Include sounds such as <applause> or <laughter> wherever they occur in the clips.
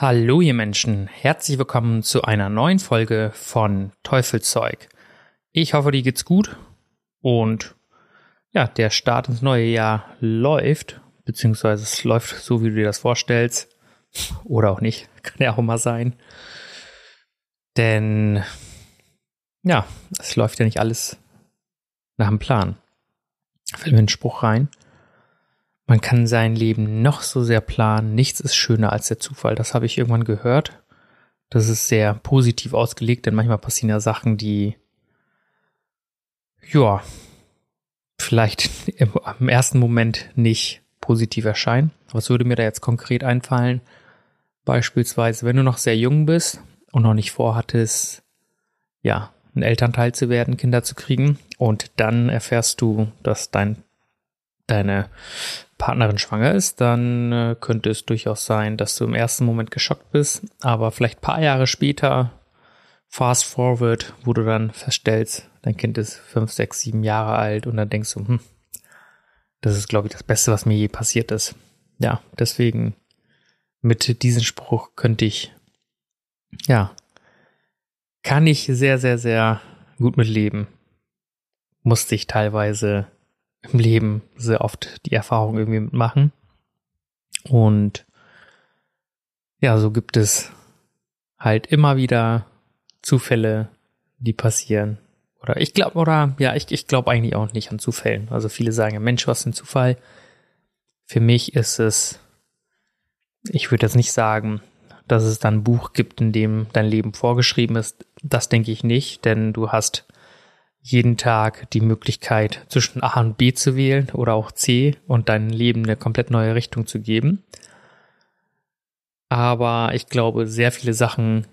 Hallo ihr Menschen, herzlich willkommen zu einer neuen Folge von Teufelzeug. Ich hoffe, dir geht's gut und ja, der Start ins neue Jahr läuft, beziehungsweise es läuft so, wie du dir das vorstellst. Oder auch nicht, <laughs> kann ja auch mal sein. Denn ja, es läuft ja nicht alles nach dem Plan. Fällt mir ein Spruch rein. Man kann sein Leben noch so sehr planen, nichts ist schöner als der Zufall. Das habe ich irgendwann gehört. Das ist sehr positiv ausgelegt, denn manchmal passieren ja Sachen, die ja vielleicht <laughs> im, im ersten Moment nicht positiv erscheinen. Was würde mir da jetzt konkret einfallen? Beispielsweise, wenn du noch sehr jung bist und noch nicht vorhattest, ja, ein Elternteil zu werden, Kinder zu kriegen, und dann erfährst du, dass dein deine Partnerin schwanger ist, dann äh, könnte es durchaus sein, dass du im ersten Moment geschockt bist, aber vielleicht paar Jahre später, fast forward, wo du dann feststellst, dein Kind ist fünf, sechs, sieben Jahre alt und dann denkst du, hm, das ist, glaube ich, das Beste, was mir je passiert ist. Ja, deswegen mit diesem Spruch könnte ich, ja, kann ich sehr, sehr, sehr gut mitleben. Musste ich teilweise im Leben sehr oft die Erfahrung irgendwie mitmachen. Und ja, so gibt es halt immer wieder Zufälle, die passieren. Oder ich glaube, oder ja, ich, ich glaube eigentlich auch nicht an Zufällen. Also viele sagen ja, Mensch, was ist ein Zufall? Für mich ist es, ich würde jetzt nicht sagen, dass es dann ein Buch gibt, in dem dein Leben vorgeschrieben ist. Das denke ich nicht, denn du hast jeden Tag die Möglichkeit, zwischen A und B zu wählen oder auch C und dein Leben eine komplett neue Richtung zu geben. Aber ich glaube, sehr viele Sachen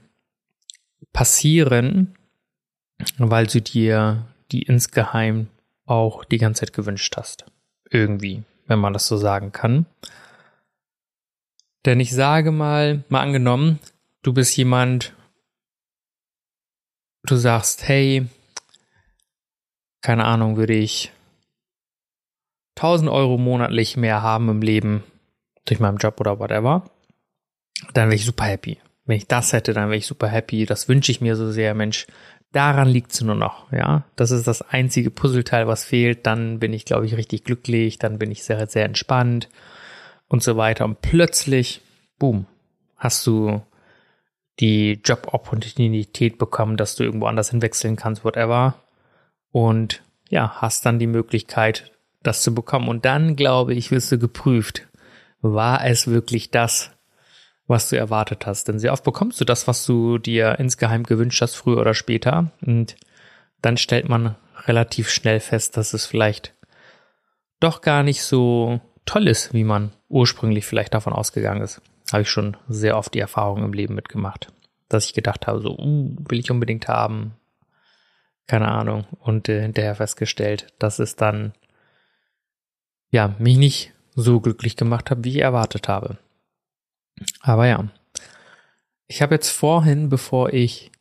passieren, weil du dir die insgeheim auch die ganze Zeit gewünscht hast. Irgendwie, wenn man das so sagen kann. Denn ich sage mal, mal angenommen, du bist jemand, du sagst, hey, keine Ahnung, würde ich 1000 Euro monatlich mehr haben im Leben durch meinen Job oder whatever, dann wäre ich super happy. Wenn ich das hätte, dann wäre ich super happy. Das wünsche ich mir so sehr, Mensch. Daran liegt es nur noch, ja. Das ist das einzige Puzzleteil, was fehlt. Dann bin ich, glaube ich, richtig glücklich. Dann bin ich sehr, sehr entspannt und so weiter. Und plötzlich, boom, hast du die Job-Opportunität bekommen, dass du irgendwo anders hinwechseln kannst, whatever und ja, hast dann die Möglichkeit, das zu bekommen. Und dann, glaube ich, wirst du geprüft, war es wirklich das, was du erwartet hast. Denn sehr oft bekommst du das, was du dir insgeheim gewünscht hast, früher oder später. Und dann stellt man relativ schnell fest, dass es vielleicht doch gar nicht so toll ist, wie man ursprünglich vielleicht davon ausgegangen ist. Habe ich schon sehr oft die Erfahrung im Leben mitgemacht, dass ich gedacht habe, so, uh, will ich unbedingt haben, keine Ahnung, und äh, hinterher festgestellt, dass es dann ja mich nicht so glücklich gemacht hat, wie ich erwartet habe. Aber ja, ich habe jetzt vorhin, bevor ich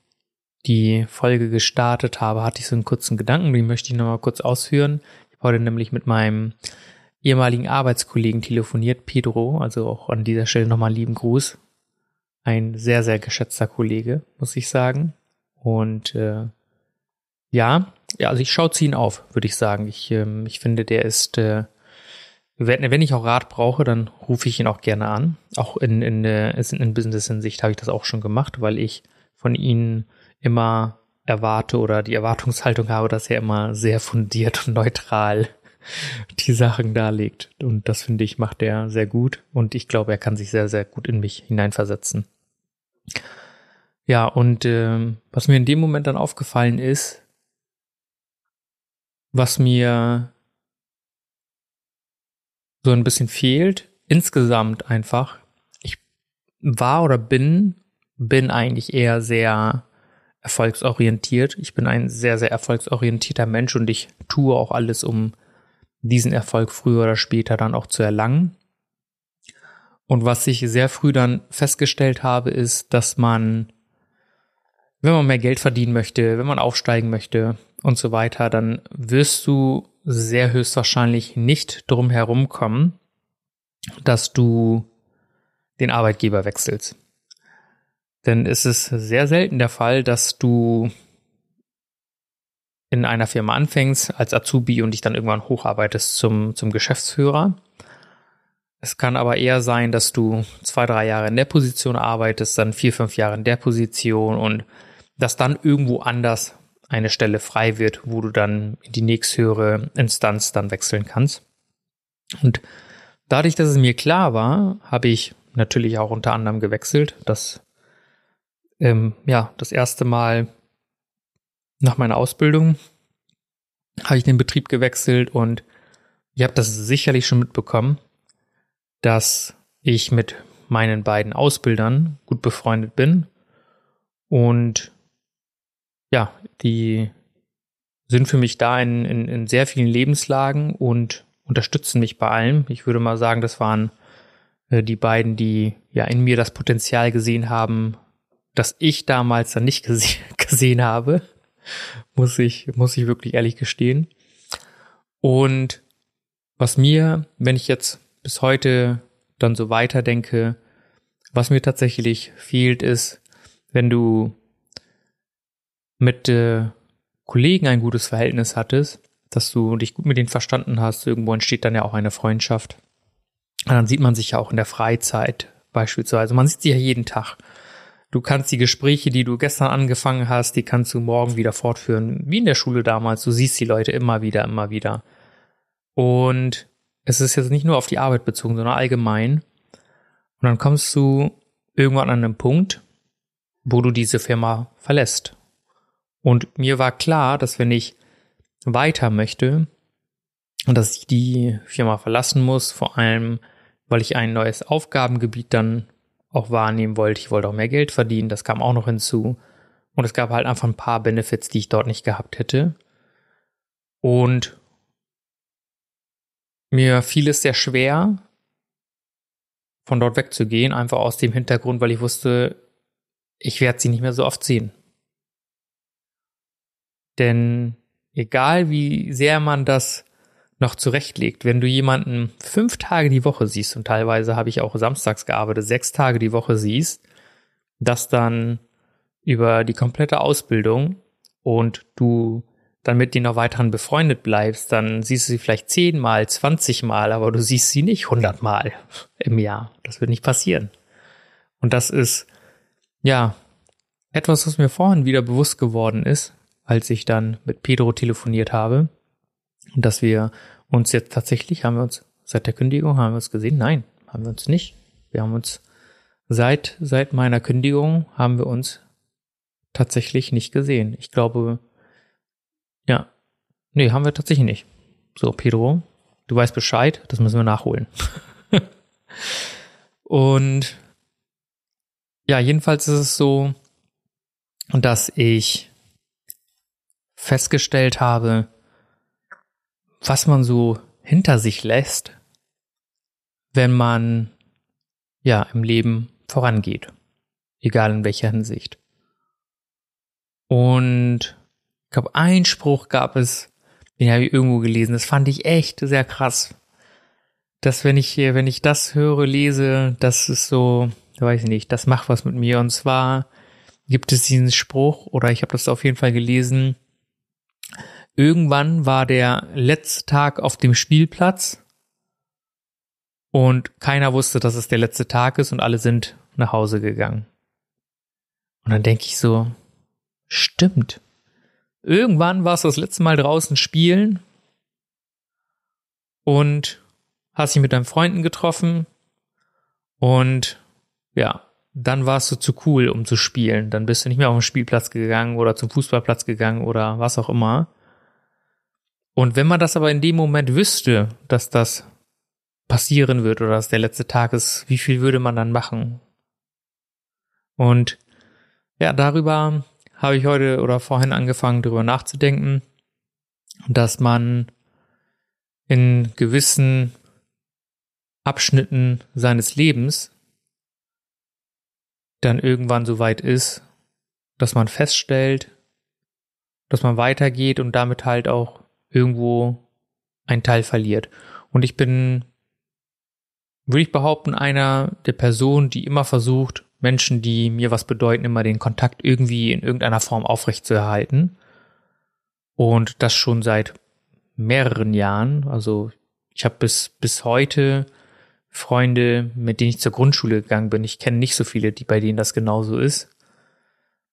die Folge gestartet habe, hatte ich so einen kurzen Gedanken, den möchte ich nochmal kurz ausführen. Ich habe heute nämlich mit meinem ehemaligen Arbeitskollegen telefoniert, Pedro, also auch an dieser Stelle nochmal lieben Gruß. Ein sehr, sehr geschätzter Kollege, muss ich sagen. Und äh, ja, ja, also ich schaue ihn auf, würde ich sagen. Ich, ähm, ich finde, der ist, äh, wenn, ich auch Rat brauche, dann rufe ich ihn auch gerne an. Auch in, in, äh, in Business-Hinsicht habe ich das auch schon gemacht, weil ich von ihm immer erwarte oder die Erwartungshaltung habe, dass er immer sehr fundiert und neutral <laughs> die Sachen darlegt. Und das finde ich, macht er sehr gut. Und ich glaube, er kann sich sehr, sehr gut in mich hineinversetzen. Ja, und äh, was mir in dem Moment dann aufgefallen ist, was mir so ein bisschen fehlt, insgesamt einfach, ich war oder bin, bin eigentlich eher sehr erfolgsorientiert. Ich bin ein sehr, sehr erfolgsorientierter Mensch und ich tue auch alles, um diesen Erfolg früher oder später dann auch zu erlangen. Und was ich sehr früh dann festgestellt habe, ist, dass man, wenn man mehr Geld verdienen möchte, wenn man aufsteigen möchte und so weiter, dann wirst du sehr höchstwahrscheinlich nicht drum herum kommen, dass du den Arbeitgeber wechselst. Denn es ist sehr selten der Fall, dass du in einer Firma anfängst als Azubi und dich dann irgendwann hocharbeitest zum, zum Geschäftsführer. Es kann aber eher sein, dass du zwei, drei Jahre in der Position arbeitest, dann vier, fünf Jahre in der Position und dass dann irgendwo anders eine Stelle frei wird, wo du dann in die nächsthöhere Instanz dann wechseln kannst. Und dadurch, dass es mir klar war, habe ich natürlich auch unter anderem gewechselt. Das ähm, ja, das erste Mal nach meiner Ausbildung habe ich den Betrieb gewechselt und ihr habt das sicherlich schon mitbekommen, dass ich mit meinen beiden Ausbildern gut befreundet bin und ja, die sind für mich da in, in, in sehr vielen Lebenslagen und unterstützen mich bei allem. Ich würde mal sagen, das waren äh, die beiden, die ja in mir das Potenzial gesehen haben, das ich damals dann nicht <laughs> gese gesehen habe. Muss ich, muss ich wirklich ehrlich gestehen. Und was mir, wenn ich jetzt bis heute dann so weiterdenke, was mir tatsächlich fehlt, ist, wenn du mit äh, Kollegen ein gutes Verhältnis hattest, dass du dich gut mit denen verstanden hast, irgendwo entsteht dann ja auch eine Freundschaft. Und dann sieht man sich ja auch in der Freizeit beispielsweise. Man sieht sich ja jeden Tag. Du kannst die Gespräche, die du gestern angefangen hast, die kannst du morgen wieder fortführen, wie in der Schule damals. Du siehst die Leute immer wieder, immer wieder. Und es ist jetzt nicht nur auf die Arbeit bezogen, sondern allgemein. Und dann kommst du irgendwann an einen Punkt, wo du diese Firma verlässt. Und mir war klar, dass wenn ich weiter möchte und dass ich die Firma verlassen muss, vor allem weil ich ein neues Aufgabengebiet dann auch wahrnehmen wollte. Ich wollte auch mehr Geld verdienen, das kam auch noch hinzu. Und es gab halt einfach ein paar Benefits, die ich dort nicht gehabt hätte. Und mir fiel es sehr schwer, von dort wegzugehen, einfach aus dem Hintergrund, weil ich wusste, ich werde sie nicht mehr so oft sehen. Denn egal wie sehr man das noch zurechtlegt. Wenn du jemanden fünf Tage die Woche siehst, und teilweise habe ich auch samstags gearbeitet, sechs Tage die Woche siehst, das dann über die komplette Ausbildung und du dann mit denen noch weiterhin befreundet bleibst, dann siehst du sie vielleicht zehnmal, zwanzigmal, aber du siehst sie nicht hundertmal im Jahr. Das wird nicht passieren. Und das ist, ja, etwas, was mir vorhin wieder bewusst geworden ist, als ich dann mit Pedro telefoniert habe dass wir uns jetzt tatsächlich, haben wir uns seit der Kündigung, haben wir uns gesehen? Nein, haben wir uns nicht. Wir haben uns seit, seit meiner Kündigung haben wir uns tatsächlich nicht gesehen. Ich glaube, ja, nee, haben wir tatsächlich nicht. So, Pedro, du weißt Bescheid, das müssen wir nachholen. <laughs> Und ja, jedenfalls ist es so, dass ich festgestellt habe, was man so hinter sich lässt, wenn man ja im Leben vorangeht, egal in welcher Hinsicht. Und ich glaube, ein Spruch gab es, den habe ich irgendwo gelesen, das fand ich echt sehr krass. Dass wenn ich hier, wenn ich das höre, lese, das ist so, weiß ich nicht, das macht was mit mir. Und zwar gibt es diesen Spruch, oder ich habe das auf jeden Fall gelesen, Irgendwann war der letzte Tag auf dem Spielplatz und keiner wusste, dass es der letzte Tag ist und alle sind nach Hause gegangen. Und dann denke ich so, stimmt. Irgendwann warst du das letzte Mal draußen spielen und hast dich mit deinen Freunden getroffen und ja, dann warst du zu cool, um zu spielen. Dann bist du nicht mehr auf den Spielplatz gegangen oder zum Fußballplatz gegangen oder was auch immer. Und wenn man das aber in dem Moment wüsste, dass das passieren wird oder dass der letzte Tag ist, wie viel würde man dann machen? Und ja, darüber habe ich heute oder vorhin angefangen, darüber nachzudenken, dass man in gewissen Abschnitten seines Lebens dann irgendwann so weit ist, dass man feststellt, dass man weitergeht und damit halt auch irgendwo ein Teil verliert. Und ich bin, würde ich behaupten, einer der Personen, die immer versucht, Menschen, die mir was bedeuten, immer den Kontakt irgendwie in irgendeiner Form aufrechtzuerhalten. Und das schon seit mehreren Jahren. Also ich habe bis, bis heute Freunde, mit denen ich zur Grundschule gegangen bin. Ich kenne nicht so viele, die bei denen das genauso ist.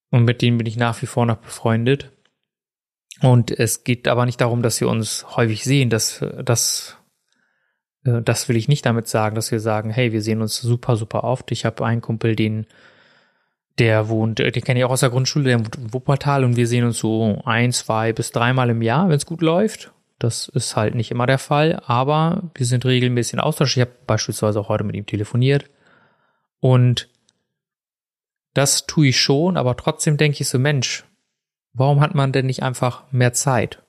Und mit denen bin ich nach wie vor noch befreundet. Und es geht aber nicht darum, dass wir uns häufig sehen. Das, das, äh, das will ich nicht damit sagen, dass wir sagen, hey, wir sehen uns super, super oft. Ich habe einen Kumpel, den, der wohnt, den kenne ich auch aus der Grundschule, der wohnt in Wuppertal und wir sehen uns so ein, zwei bis dreimal im Jahr, wenn es gut läuft. Das ist halt nicht immer der Fall, aber wir sind regelmäßig in Austausch. Ich habe beispielsweise auch heute mit ihm telefoniert. Und das tue ich schon, aber trotzdem denke ich so, Mensch, warum hat man denn nicht einfach mehr Zeit?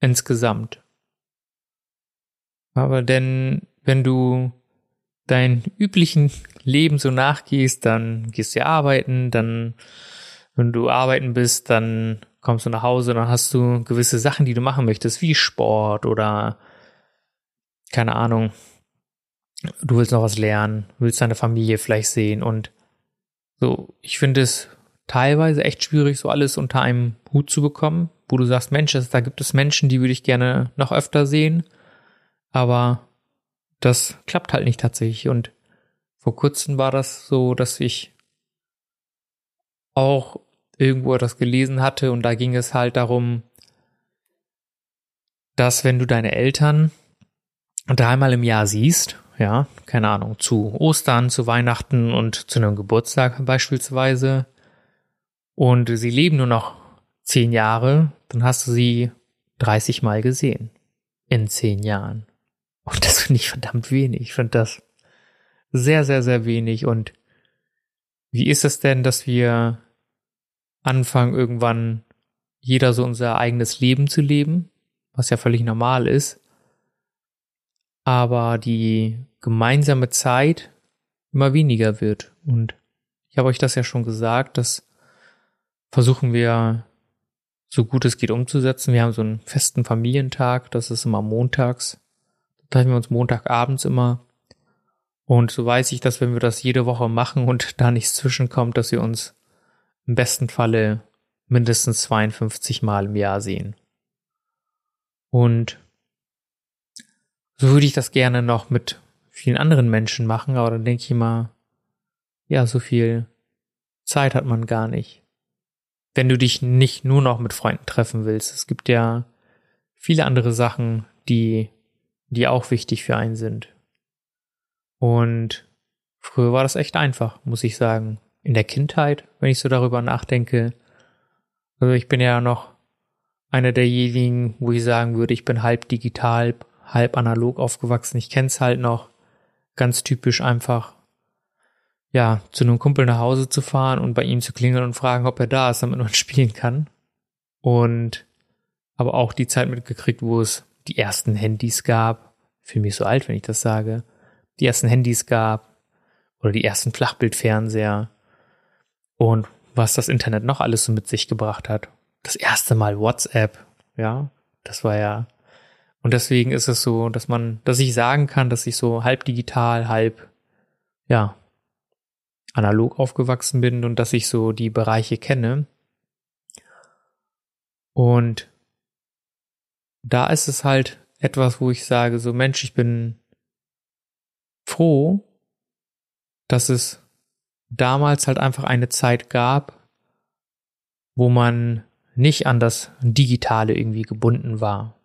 Insgesamt. Aber denn, wenn du dein üblichen Leben so nachgehst, dann gehst du arbeiten, dann, wenn du arbeiten bist, dann kommst du nach Hause, dann hast du gewisse Sachen, die du machen möchtest, wie Sport oder keine Ahnung. Du willst noch was lernen, willst deine Familie vielleicht sehen und so, ich finde es teilweise echt schwierig, so alles unter einem Hut zu bekommen, wo du sagst, Mensch, da gibt es Menschen, die würde ich gerne noch öfter sehen, aber das klappt halt nicht tatsächlich. Und vor kurzem war das so, dass ich auch irgendwo etwas gelesen hatte und da ging es halt darum, dass wenn du deine Eltern dreimal im Jahr siehst, ja, keine Ahnung, zu Ostern, zu Weihnachten und zu einem Geburtstag beispielsweise, und sie leben nur noch zehn Jahre, dann hast du sie 30 Mal gesehen. In zehn Jahren. Und das finde ich verdammt wenig. Ich finde das sehr, sehr, sehr wenig. Und wie ist es denn, dass wir anfangen, irgendwann jeder so unser eigenes Leben zu leben, was ja völlig normal ist, aber die gemeinsame Zeit immer weniger wird. Und ich habe euch das ja schon gesagt, das versuchen wir so gut es geht umzusetzen. Wir haben so einen festen Familientag, das ist immer montags. Da treffen wir uns montagabends immer. Und so weiß ich, dass wenn wir das jede Woche machen und da nichts zwischenkommt, dass wir uns im besten Falle mindestens 52 Mal im Jahr sehen. Und so würde ich das gerne noch mit vielen anderen Menschen machen, aber dann denke ich immer, ja, so viel Zeit hat man gar nicht. Wenn du dich nicht nur noch mit Freunden treffen willst, es gibt ja viele andere Sachen, die, die auch wichtig für einen sind. Und früher war das echt einfach, muss ich sagen in der Kindheit, wenn ich so darüber nachdenke. Also ich bin ja noch einer derjenigen, wo ich sagen würde, ich bin halb digital, halb analog aufgewachsen. Ich kenne es halt noch ganz typisch einfach, ja, zu einem Kumpel nach Hause zu fahren und bei ihm zu klingeln und fragen, ob er da ist, damit man <laughs> spielen kann. Und aber auch die Zeit mitgekriegt, wo es die ersten Handys gab. Fühle mich so alt, wenn ich das sage. Die ersten Handys gab oder die ersten Flachbildfernseher und was das Internet noch alles so mit sich gebracht hat. Das erste Mal WhatsApp, ja, das war ja. Und deswegen ist es so, dass man, dass ich sagen kann, dass ich so halb digital, halb, ja, analog aufgewachsen bin und dass ich so die Bereiche kenne. Und da ist es halt etwas, wo ich sage, so Mensch, ich bin froh, dass es damals halt einfach eine Zeit gab, wo man nicht an das Digitale irgendwie gebunden war.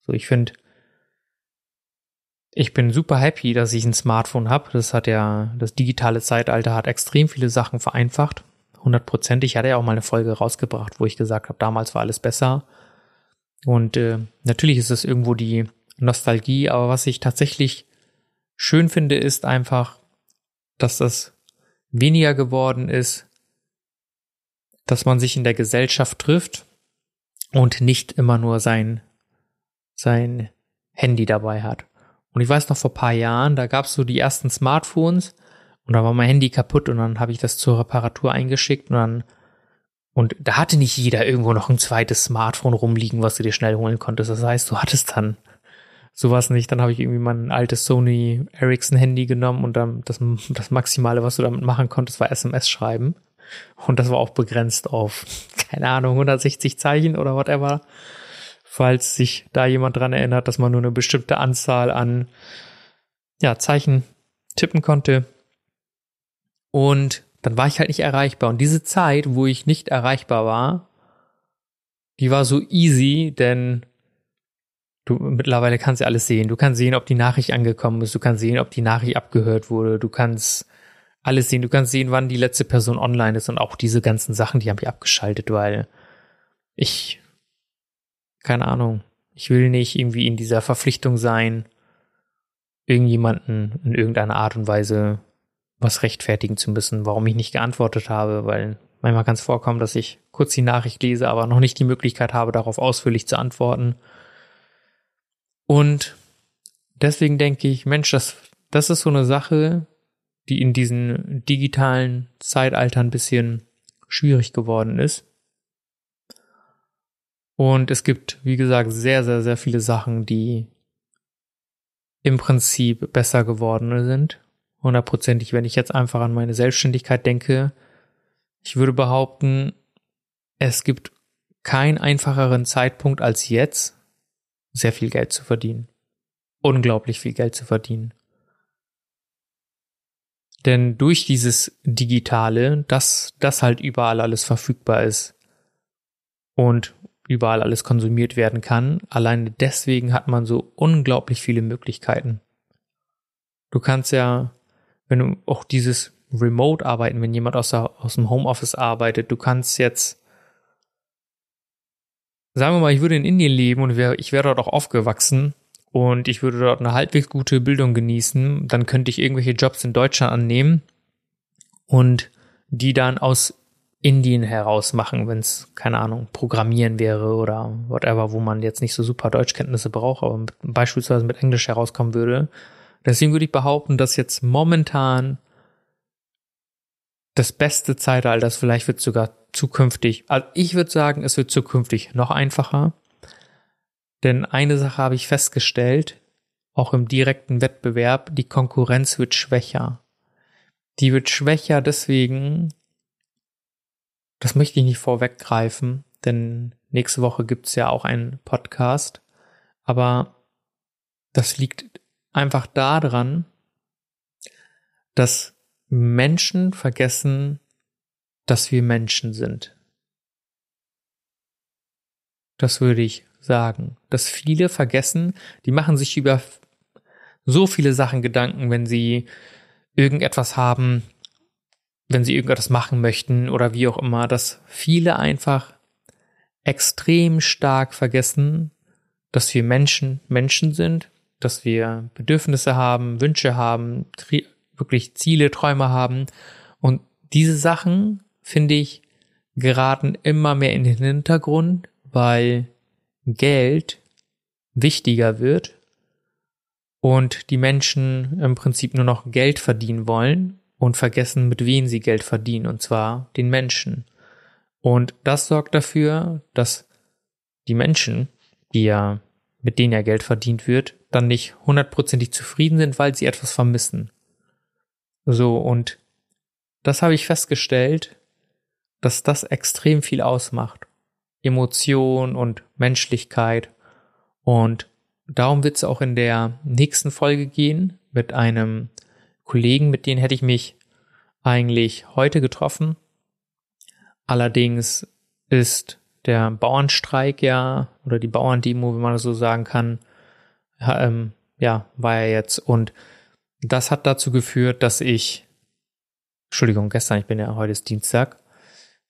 So, ich finde, ich bin super happy, dass ich ein Smartphone habe. Das hat ja, das digitale Zeitalter hat extrem viele Sachen vereinfacht. Hundertprozentig. Ich hatte ja auch mal eine Folge rausgebracht, wo ich gesagt habe, damals war alles besser. Und äh, natürlich ist es irgendwo die Nostalgie, aber was ich tatsächlich schön finde, ist einfach, dass das weniger geworden ist, dass man sich in der Gesellschaft trifft und nicht immer nur sein, sein Handy dabei hat. Und ich weiß noch vor paar Jahren, da gab es so die ersten Smartphones und da war mein Handy kaputt und dann habe ich das zur Reparatur eingeschickt und dann und da hatte nicht jeder irgendwo noch ein zweites Smartphone rumliegen, was du dir schnell holen konntest. Das heißt, du hattest dann sowas nicht. Dann habe ich irgendwie mein altes Sony Ericsson Handy genommen und dann das, das Maximale, was du damit machen konntest, war SMS schreiben. Und das war auch begrenzt auf, <laughs> keine Ahnung, 160 Zeichen oder whatever falls sich da jemand dran erinnert, dass man nur eine bestimmte Anzahl an ja, Zeichen tippen konnte. Und dann war ich halt nicht erreichbar. Und diese Zeit, wo ich nicht erreichbar war, die war so easy, denn du mittlerweile kannst ja alles sehen. Du kannst sehen, ob die Nachricht angekommen ist. Du kannst sehen, ob die Nachricht abgehört wurde. Du kannst alles sehen. Du kannst sehen, wann die letzte Person online ist und auch diese ganzen Sachen, die habe ich abgeschaltet, weil ich keine Ahnung, ich will nicht irgendwie in dieser Verpflichtung sein, irgendjemanden in irgendeiner Art und Weise was rechtfertigen zu müssen, warum ich nicht geantwortet habe, weil manchmal kann es vorkommen, dass ich kurz die Nachricht lese, aber noch nicht die Möglichkeit habe, darauf ausführlich zu antworten. Und deswegen denke ich, Mensch, das, das ist so eine Sache, die in diesem digitalen Zeitalter ein bisschen schwierig geworden ist. Und es gibt, wie gesagt, sehr, sehr, sehr viele Sachen, die im Prinzip besser geworden sind. Hundertprozentig, wenn ich jetzt einfach an meine Selbstständigkeit denke. Ich würde behaupten, es gibt keinen einfacheren Zeitpunkt als jetzt, sehr viel Geld zu verdienen. Unglaublich viel Geld zu verdienen. Denn durch dieses Digitale, dass das halt überall alles verfügbar ist und überall alles konsumiert werden kann. Alleine deswegen hat man so unglaublich viele Möglichkeiten. Du kannst ja, wenn du auch dieses Remote arbeiten, wenn jemand aus, der, aus dem Homeoffice arbeitet, du kannst jetzt, sagen wir mal, ich würde in Indien leben und ich wäre dort auch aufgewachsen und ich würde dort eine halbwegs gute Bildung genießen, dann könnte ich irgendwelche Jobs in Deutschland annehmen und die dann aus Indien heraus machen, wenn es, keine Ahnung, Programmieren wäre oder whatever, wo man jetzt nicht so super Deutschkenntnisse braucht, aber mit, beispielsweise mit Englisch herauskommen würde. Deswegen würde ich behaupten, dass jetzt momentan das beste Zeitalter ist, vielleicht wird sogar zukünftig, also ich würde sagen, es wird zukünftig noch einfacher. Denn eine Sache habe ich festgestellt, auch im direkten Wettbewerb, die Konkurrenz wird schwächer. Die wird schwächer deswegen, das möchte ich nicht vorweggreifen, denn nächste Woche gibt's ja auch einen Podcast. Aber das liegt einfach daran, dass Menschen vergessen, dass wir Menschen sind. Das würde ich sagen. Dass viele vergessen, die machen sich über so viele Sachen Gedanken, wenn sie irgendetwas haben, wenn sie irgendetwas machen möchten oder wie auch immer, dass viele einfach extrem stark vergessen, dass wir Menschen Menschen sind, dass wir Bedürfnisse haben, Wünsche haben, wirklich Ziele, Träume haben. Und diese Sachen, finde ich, geraten immer mehr in den Hintergrund, weil Geld wichtiger wird und die Menschen im Prinzip nur noch Geld verdienen wollen und vergessen, mit wem sie Geld verdienen, und zwar den Menschen. Und das sorgt dafür, dass die Menschen, die ja, mit denen ja Geld verdient wird, dann nicht hundertprozentig zufrieden sind, weil sie etwas vermissen. So, und das habe ich festgestellt, dass das extrem viel ausmacht. Emotion und Menschlichkeit. Und darum wird es auch in der nächsten Folge gehen mit einem Kollegen, mit denen hätte ich mich eigentlich heute getroffen. Allerdings ist der Bauernstreik ja oder die Bauerndemo, wenn man das so sagen kann, ähm, ja, war ja jetzt. Und das hat dazu geführt, dass ich, Entschuldigung, gestern, ich bin ja heute ist Dienstag,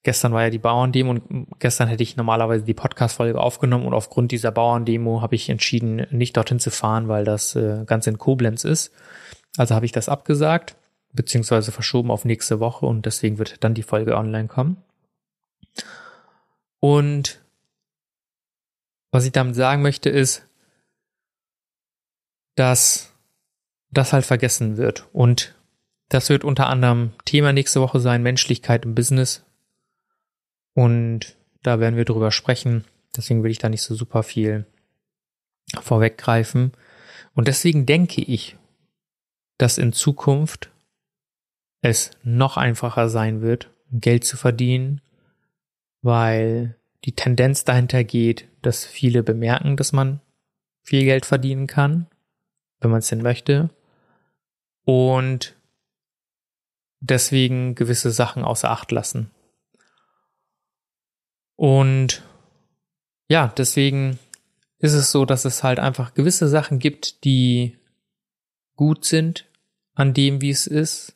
gestern war ja die Bauerndemo und gestern hätte ich normalerweise die Podcast-Folge aufgenommen und aufgrund dieser Bauerndemo habe ich entschieden, nicht dorthin zu fahren, weil das äh, ganz in Koblenz ist. Also habe ich das abgesagt, beziehungsweise verschoben auf nächste Woche und deswegen wird dann die Folge online kommen. Und was ich damit sagen möchte ist, dass das halt vergessen wird. Und das wird unter anderem Thema nächste Woche sein, Menschlichkeit im Business. Und da werden wir drüber sprechen. Deswegen will ich da nicht so super viel vorweggreifen. Und deswegen denke ich, dass in Zukunft es noch einfacher sein wird, Geld zu verdienen, weil die Tendenz dahinter geht, dass viele bemerken, dass man viel Geld verdienen kann, wenn man es denn möchte, und deswegen gewisse Sachen außer Acht lassen. Und ja, deswegen ist es so, dass es halt einfach gewisse Sachen gibt, die gut sind an dem, wie es ist.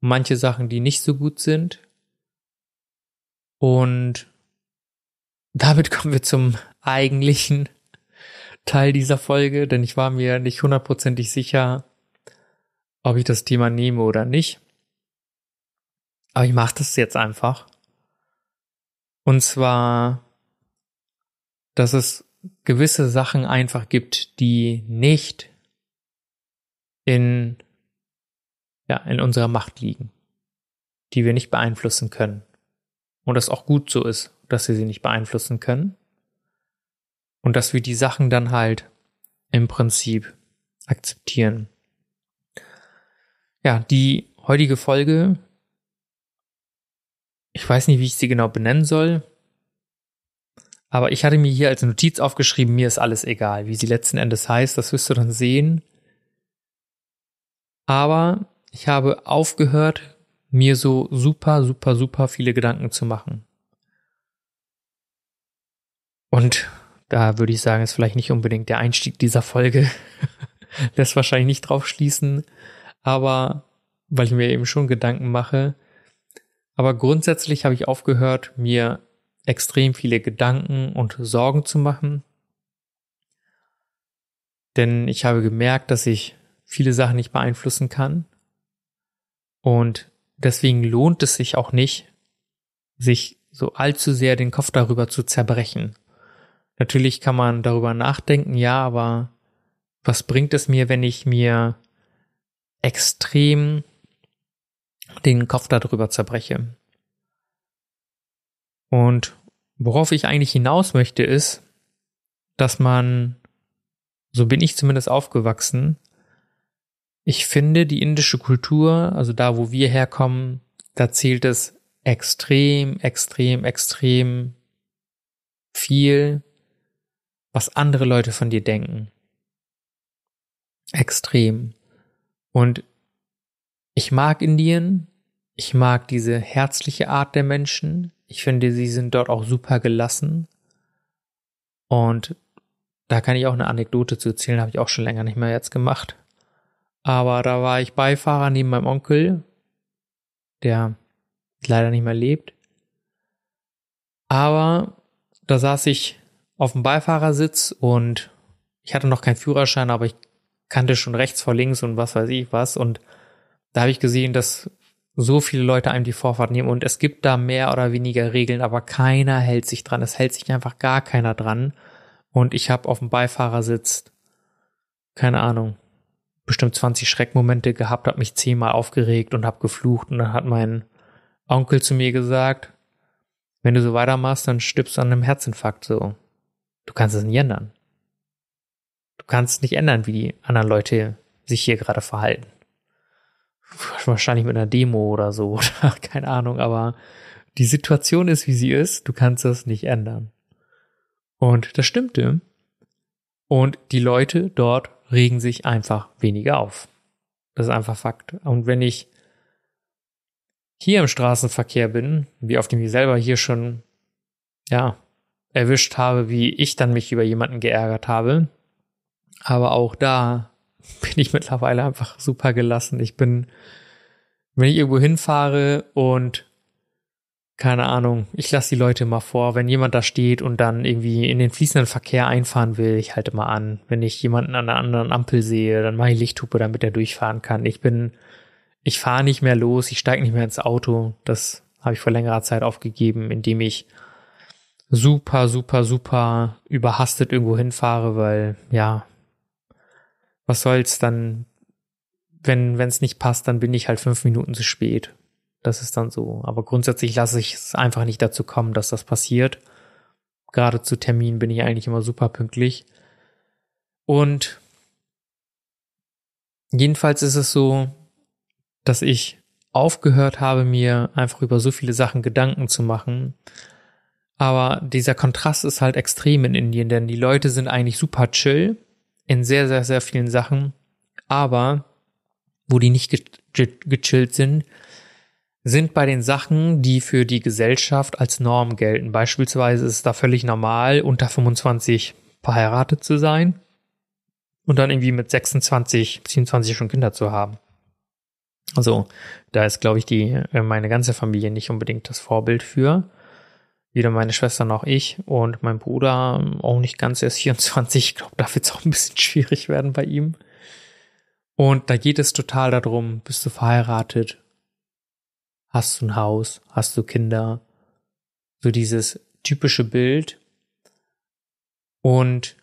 Manche Sachen, die nicht so gut sind. Und damit <laughs> kommen wir zum eigentlichen Teil dieser Folge, denn ich war mir nicht hundertprozentig sicher, ob ich das Thema nehme oder nicht. Aber ich mache das jetzt einfach. Und zwar, dass es gewisse Sachen einfach gibt, die nicht in, ja, in unserer Macht liegen, die wir nicht beeinflussen können. Und das auch gut so ist, dass wir sie nicht beeinflussen können. Und dass wir die Sachen dann halt im Prinzip akzeptieren. Ja, die heutige Folge ich weiß nicht, wie ich sie genau benennen soll. Aber ich hatte mir hier als Notiz aufgeschrieben, mir ist alles egal. Wie sie letzten Endes heißt, das wirst du dann sehen. Aber ich habe aufgehört, mir so super, super, super viele Gedanken zu machen. Und da würde ich sagen, ist vielleicht nicht unbedingt der Einstieg dieser Folge. <laughs> Lässt wahrscheinlich nicht drauf schließen. Aber weil ich mir eben schon Gedanken mache, aber grundsätzlich habe ich aufgehört, mir extrem viele Gedanken und Sorgen zu machen. Denn ich habe gemerkt, dass ich viele Sachen nicht beeinflussen kann. Und deswegen lohnt es sich auch nicht, sich so allzu sehr den Kopf darüber zu zerbrechen. Natürlich kann man darüber nachdenken, ja, aber was bringt es mir, wenn ich mir extrem den Kopf darüber zerbreche. Und worauf ich eigentlich hinaus möchte, ist, dass man, so bin ich zumindest aufgewachsen, ich finde, die indische Kultur, also da, wo wir herkommen, da zählt es extrem, extrem, extrem viel, was andere Leute von dir denken. Extrem. Und ich mag Indien. Ich mag diese herzliche Art der Menschen. Ich finde, sie sind dort auch super gelassen. Und da kann ich auch eine Anekdote zu erzählen, habe ich auch schon länger nicht mehr jetzt gemacht. Aber da war ich Beifahrer neben meinem Onkel, der leider nicht mehr lebt. Aber da saß ich auf dem Beifahrersitz und ich hatte noch keinen Führerschein, aber ich kannte schon rechts vor links und was weiß ich was. Und da habe ich gesehen, dass so viele Leute einem die Vorfahrt nehmen und es gibt da mehr oder weniger Regeln, aber keiner hält sich dran. Es hält sich einfach gar keiner dran. Und ich habe auf dem Beifahrersitz, keine Ahnung, bestimmt 20 Schreckmomente gehabt, habe mich zehnmal aufgeregt und habe geflucht und dann hat mein Onkel zu mir gesagt, wenn du so weitermachst, dann stirbst du an einem Herzinfarkt so. Du kannst es nicht ändern. Du kannst nicht ändern, wie die anderen Leute sich hier gerade verhalten wahrscheinlich mit einer Demo oder so <laughs> oder keine Ahnung, aber die Situation ist, wie sie ist, du kannst das nicht ändern. Und das stimmte. Und die Leute dort regen sich einfach weniger auf. Das ist einfach Fakt. Und wenn ich hier im Straßenverkehr bin, wie auf dem ich selber hier schon, ja, erwischt habe, wie ich dann mich über jemanden geärgert habe, Aber auch da <laughs> bin ich mittlerweile einfach super gelassen. Ich bin, wenn ich irgendwo hinfahre und keine Ahnung, ich lasse die Leute mal vor, wenn jemand da steht und dann irgendwie in den fließenden Verkehr einfahren will, ich halte mal an. Wenn ich jemanden an einer anderen Ampel sehe, dann mache ich Lichthupe, damit er durchfahren kann. Ich bin, ich fahre nicht mehr los, ich steige nicht mehr ins Auto. Das habe ich vor längerer Zeit aufgegeben, indem ich super, super, super überhastet irgendwo hinfahre, weil ja, was soll's dann, wenn wenn es nicht passt, dann bin ich halt fünf Minuten zu spät. Das ist dann so. Aber grundsätzlich lasse ich es einfach nicht dazu kommen, dass das passiert. Gerade zu Terminen bin ich eigentlich immer super pünktlich. Und jedenfalls ist es so, dass ich aufgehört habe, mir einfach über so viele Sachen Gedanken zu machen. Aber dieser Kontrast ist halt extrem in Indien, denn die Leute sind eigentlich super chill in sehr, sehr, sehr vielen Sachen. Aber wo die nicht ge gechillt sind, sind bei den Sachen, die für die Gesellschaft als Norm gelten. Beispielsweise ist es da völlig normal, unter 25 verheiratet zu sein und dann irgendwie mit 26, 27 schon Kinder zu haben. Also, da ist, glaube ich, die, äh, meine ganze Familie nicht unbedingt das Vorbild für. Weder meine Schwester noch ich und mein Bruder auch nicht ganz erst 24. Ich glaube, da wird es auch ein bisschen <laughs> schwierig werden bei ihm. Und da geht es total darum, bist du verheiratet? Hast du ein Haus? Hast du Kinder? So dieses typische Bild. Und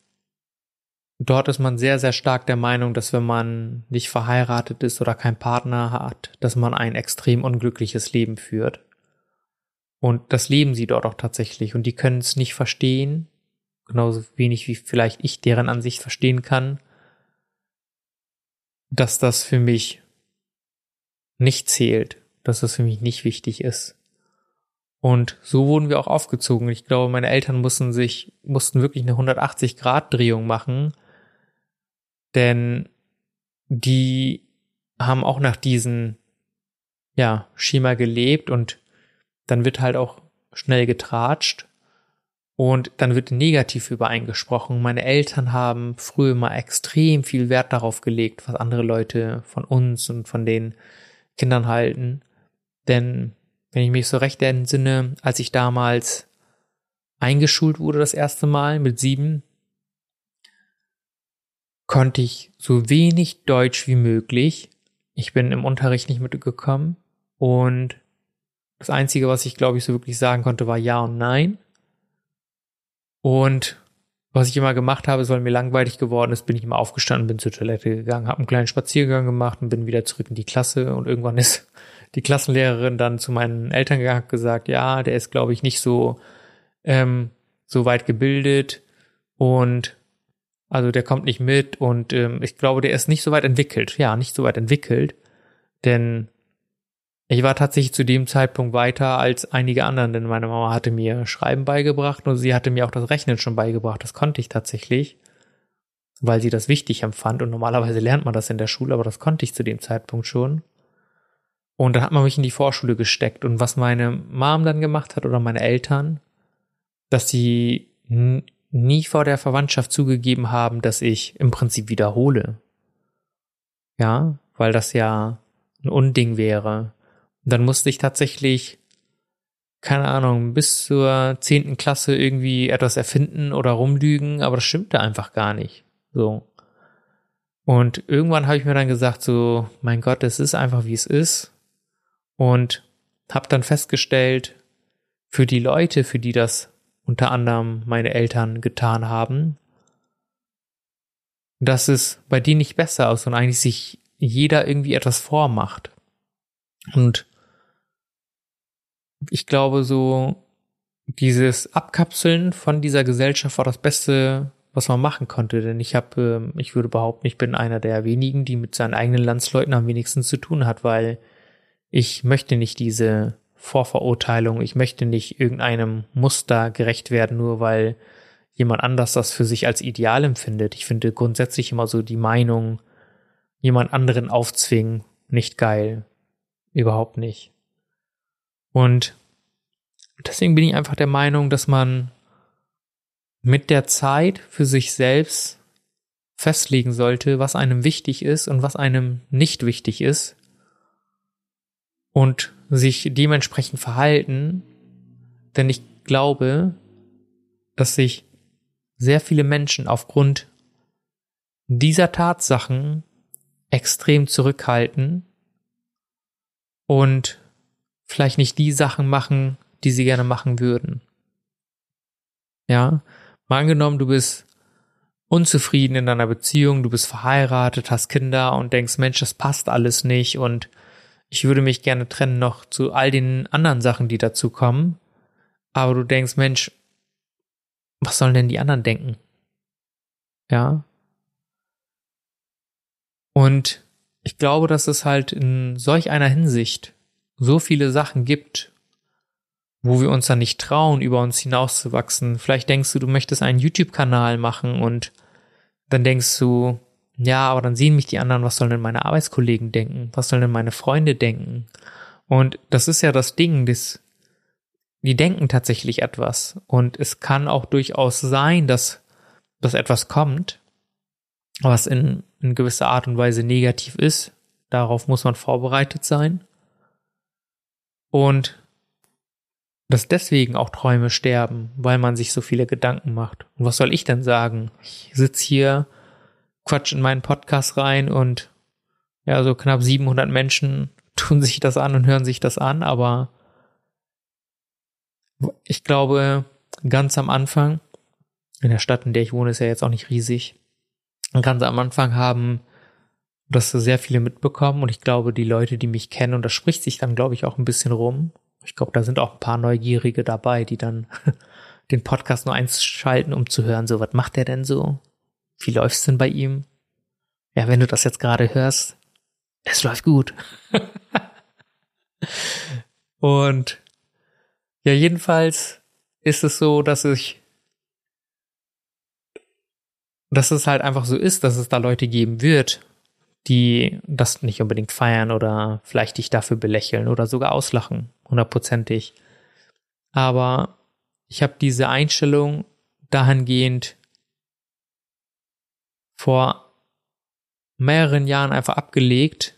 dort ist man sehr, sehr stark der Meinung, dass wenn man nicht verheiratet ist oder keinen Partner hat, dass man ein extrem unglückliches Leben führt. Und das leben sie dort auch tatsächlich. Und die können es nicht verstehen, genauso wenig wie vielleicht ich deren Ansicht verstehen kann, dass das für mich nicht zählt, dass das für mich nicht wichtig ist. Und so wurden wir auch aufgezogen. Ich glaube, meine Eltern mussten sich, mussten wirklich eine 180-Grad-Drehung machen, denn die haben auch nach diesem, ja, Schema gelebt und dann wird halt auch schnell getratscht und dann wird negativ übereingesprochen. Meine Eltern haben früher mal extrem viel Wert darauf gelegt, was andere Leute von uns und von den Kindern halten. Denn wenn ich mich so recht entsinne, als ich damals eingeschult wurde das erste Mal mit sieben, konnte ich so wenig Deutsch wie möglich. Ich bin im Unterricht nicht mitgekommen und das Einzige, was ich glaube ich so wirklich sagen konnte, war Ja und Nein. Und was ich immer gemacht habe, weil mir langweilig geworden ist, bin ich immer aufgestanden, bin zur Toilette gegangen, habe einen kleinen Spaziergang gemacht und bin wieder zurück in die Klasse und irgendwann ist die Klassenlehrerin dann zu meinen Eltern gegangen, gesagt, ja, der ist glaube ich nicht so ähm, so weit gebildet und also der kommt nicht mit und ähm, ich glaube, der ist nicht so weit entwickelt. Ja, nicht so weit entwickelt. Denn ich war tatsächlich zu dem Zeitpunkt weiter als einige anderen, denn meine Mama hatte mir Schreiben beigebracht und sie hatte mir auch das Rechnen schon beigebracht. Das konnte ich tatsächlich, weil sie das wichtig empfand. Und normalerweise lernt man das in der Schule, aber das konnte ich zu dem Zeitpunkt schon. Und dann hat man mich in die Vorschule gesteckt. Und was meine Mom dann gemacht hat oder meine Eltern, dass sie nie vor der Verwandtschaft zugegeben haben, dass ich im Prinzip wiederhole. Ja, weil das ja ein Unding wäre. Und dann musste ich tatsächlich, keine Ahnung, bis zur zehnten Klasse irgendwie etwas erfinden oder rumlügen, aber das stimmte einfach gar nicht. So. Und irgendwann habe ich mir dann gesagt, so, mein Gott, es ist einfach wie es ist. Und habe dann festgestellt, für die Leute, für die das unter anderem meine Eltern getan haben, dass es bei denen nicht besser aus und eigentlich sich jeder irgendwie etwas vormacht. Und ich glaube, so dieses Abkapseln von dieser Gesellschaft war das Beste, was man machen konnte. Denn ich habe, ähm, ich würde behaupten, ich bin einer der wenigen, die mit seinen eigenen Landsleuten am wenigsten zu tun hat, weil ich möchte nicht diese Vorverurteilung. Ich möchte nicht irgendeinem Muster gerecht werden, nur weil jemand anders das für sich als ideal empfindet. Ich finde grundsätzlich immer so die Meinung, jemand anderen aufzwingen, nicht geil. Überhaupt nicht. Und deswegen bin ich einfach der Meinung, dass man mit der Zeit für sich selbst festlegen sollte, was einem wichtig ist und was einem nicht wichtig ist und sich dementsprechend verhalten, denn ich glaube, dass sich sehr viele Menschen aufgrund dieser Tatsachen extrem zurückhalten und vielleicht nicht die Sachen machen, die sie gerne machen würden. Ja, mal angenommen, du bist unzufrieden in deiner Beziehung, du bist verheiratet, hast Kinder und denkst, Mensch, das passt alles nicht und ich würde mich gerne trennen noch zu all den anderen Sachen, die dazu kommen. Aber du denkst, Mensch, was sollen denn die anderen denken? Ja. Und ich glaube, dass es halt in solch einer Hinsicht so viele Sachen gibt, wo wir uns dann nicht trauen, über uns hinauszuwachsen. Vielleicht denkst du, du möchtest einen YouTube-Kanal machen und dann denkst du, ja, aber dann sehen mich die anderen, was sollen denn meine Arbeitskollegen denken? Was sollen denn meine Freunde denken? Und das ist ja das Ding, das, die denken tatsächlich etwas. Und es kann auch durchaus sein, dass, dass etwas kommt, was in, in gewisser Art und Weise negativ ist. Darauf muss man vorbereitet sein. Und dass deswegen auch Träume sterben, weil man sich so viele Gedanken macht. Und was soll ich denn sagen? Ich sitze hier, quatsch in meinen Podcast rein und ja, so knapp 700 Menschen <laughs> tun sich das an und hören sich das an, aber ich glaube, ganz am Anfang, in der Stadt, in der ich wohne, ist ja jetzt auch nicht riesig, ganz am Anfang haben das sehr viele mitbekommen und ich glaube, die Leute, die mich kennen, und das spricht sich dann, glaube ich, auch ein bisschen rum. Ich glaube, da sind auch ein paar Neugierige dabei, die dann <laughs> den Podcast nur eins schalten, um zu hören, so, was macht der denn so? Wie läuft's denn bei ihm? Ja, wenn du das jetzt gerade hörst, es läuft gut. <laughs> und ja, jedenfalls ist es so, dass ich, dass es halt einfach so ist, dass es da Leute geben wird, die das nicht unbedingt feiern oder vielleicht dich dafür belächeln oder sogar auslachen, hundertprozentig. Aber ich habe diese Einstellung dahingehend vor mehreren Jahren einfach abgelegt,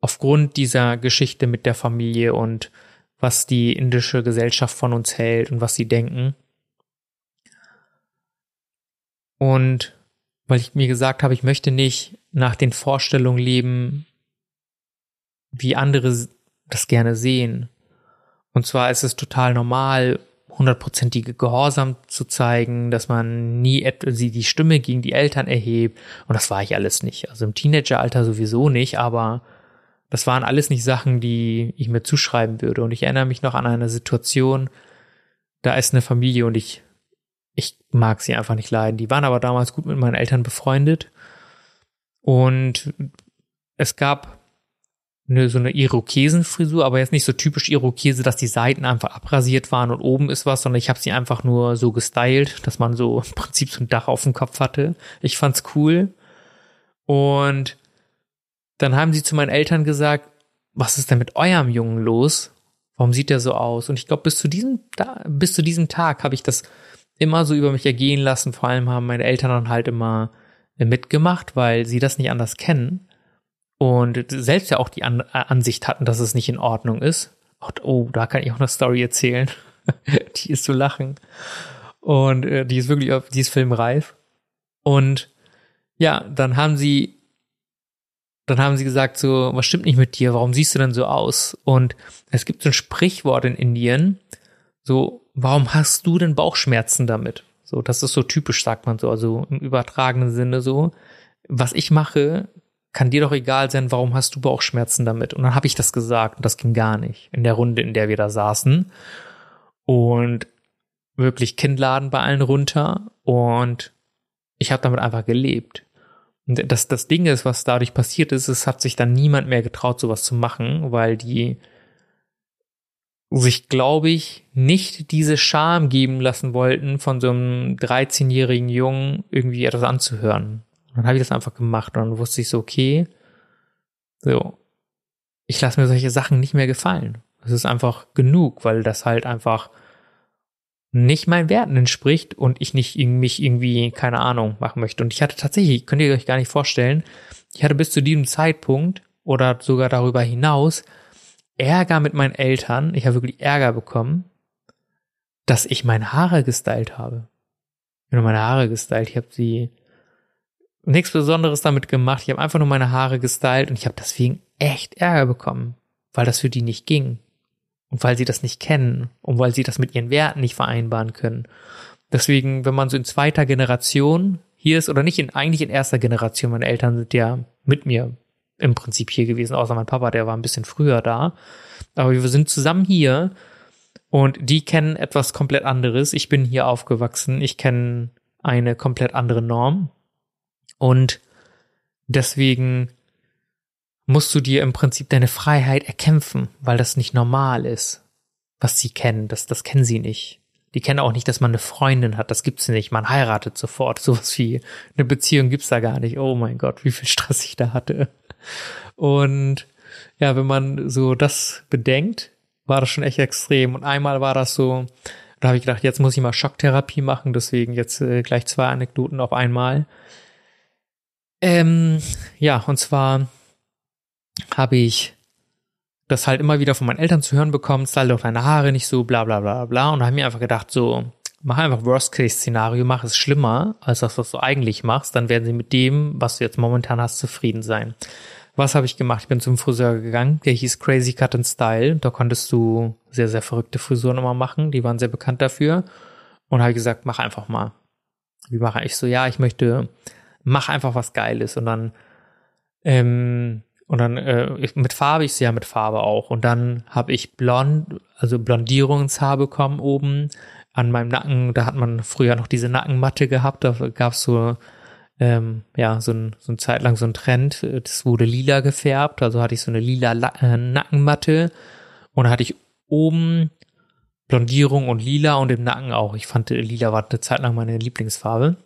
aufgrund dieser Geschichte mit der Familie und was die indische Gesellschaft von uns hält und was sie denken. Und weil ich mir gesagt habe, ich möchte nicht nach den Vorstellungen leben, wie andere das gerne sehen. Und zwar ist es total normal, hundertprozentige Gehorsam zu zeigen, dass man nie sie die Stimme gegen die Eltern erhebt. Und das war ich alles nicht. Also im Teenageralter sowieso nicht, aber das waren alles nicht Sachen, die ich mir zuschreiben würde. Und ich erinnere mich noch an eine Situation, da ist eine Familie und ich ich mag sie einfach nicht leiden. Die waren aber damals gut mit meinen Eltern befreundet. Und es gab eine, so eine Irokesenfrisur, aber jetzt nicht so typisch Irokese, dass die Seiten einfach abrasiert waren und oben ist was, sondern ich habe sie einfach nur so gestylt, dass man so <laughs> im Prinzip so ein Dach auf dem Kopf hatte. Ich fand's cool. Und dann haben sie zu meinen Eltern gesagt, was ist denn mit eurem Jungen los? Warum sieht der so aus? Und ich glaube, bis zu diesem, bis zu diesem Tag habe ich das immer so über mich ergehen lassen. Vor allem haben meine Eltern dann halt immer mitgemacht, weil sie das nicht anders kennen und selbst ja auch die An Ansicht hatten, dass es nicht in Ordnung ist. Oh, da kann ich auch eine Story erzählen. <laughs> die ist zu lachen. Und äh, die ist wirklich, die ist filmreif. Und ja, dann haben sie, dann haben sie gesagt so, was stimmt nicht mit dir? Warum siehst du denn so aus? Und es gibt so ein Sprichwort in Indien, so, warum hast du denn Bauchschmerzen damit? So, das ist so typisch, sagt man so, also im übertragenen Sinne so. Was ich mache, kann dir doch egal sein, warum hast du Bauchschmerzen damit? Und dann habe ich das gesagt und das ging gar nicht in der Runde, in der wir da saßen. Und wirklich Kinnladen bei allen runter und ich habe damit einfach gelebt. Und das, das Ding ist, was dadurch passiert ist, es hat sich dann niemand mehr getraut, sowas zu machen, weil die sich, glaube ich, nicht diese Scham geben lassen wollten, von so einem 13-jährigen Jungen irgendwie etwas anzuhören. Und dann habe ich das einfach gemacht und dann wusste ich so, okay, so, ich lasse mir solche Sachen nicht mehr gefallen. Es ist einfach genug, weil das halt einfach nicht meinen Werten entspricht und ich nicht mich irgendwie, keine Ahnung, machen möchte. Und ich hatte tatsächlich, könnt ihr euch gar nicht vorstellen, ich hatte bis zu diesem Zeitpunkt oder sogar darüber hinaus Ärger mit meinen Eltern. Ich habe wirklich Ärger bekommen, dass ich meine Haare gestylt habe. Ich habe meine Haare gestylt. Ich habe sie nichts Besonderes damit gemacht. Ich habe einfach nur meine Haare gestylt und ich habe deswegen echt Ärger bekommen, weil das für die nicht ging. Und weil sie das nicht kennen und weil sie das mit ihren Werten nicht vereinbaren können. Deswegen, wenn man so in zweiter Generation hier ist oder nicht in, eigentlich in erster Generation, meine Eltern sind ja mit mir im Prinzip hier gewesen, außer mein Papa, der war ein bisschen früher da. Aber wir sind zusammen hier und die kennen etwas komplett anderes. Ich bin hier aufgewachsen, ich kenne eine komplett andere Norm. Und deswegen musst du dir im Prinzip deine Freiheit erkämpfen, weil das nicht normal ist, was sie kennen. Das, das kennen sie nicht. Die kennen auch nicht, dass man eine Freundin hat. Das gibt's nicht. Man heiratet sofort. <laughs> Sowas wie eine Beziehung gibt's da gar nicht. Oh mein Gott, wie viel Stress ich da hatte. Und ja, wenn man so das bedenkt, war das schon echt extrem. Und einmal war das so, da habe ich gedacht, jetzt muss ich mal Schocktherapie machen. Deswegen jetzt äh, gleich zwei Anekdoten auf einmal. Ähm, ja, und zwar habe ich das halt immer wieder von meinen Eltern zu hören bekommen, style doch deine Haare nicht so, bla bla bla bla. Und habe mir einfach gedacht, so, mach einfach Worst-Case-Szenario, mach es schlimmer, als das, was du eigentlich machst, dann werden sie mit dem, was du jetzt momentan hast, zufrieden sein. Was habe ich gemacht? Ich bin zum Friseur gegangen, der hieß Crazy Cut and Style. Da konntest du sehr, sehr verrückte Frisuren immer machen, die waren sehr bekannt dafür. Und habe gesagt, mach einfach mal. Wie mache ich so? Ja, ich möchte, mach einfach was Geiles. Und dann ähm, und dann äh, mit Farbe, ich sehe ja mit Farbe auch. Und dann habe ich blond, also Blondierung ins Haar bekommen oben an meinem Nacken. Da hat man früher noch diese Nackenmatte gehabt. Da gab es so, ähm, ja, so ein, so ein Zeit lang so ein Trend. Das wurde lila gefärbt. Also hatte ich so eine lila La äh, Nackenmatte. Und da hatte ich oben Blondierung und lila und im Nacken auch. Ich fand lila war eine Zeit lang meine Lieblingsfarbe.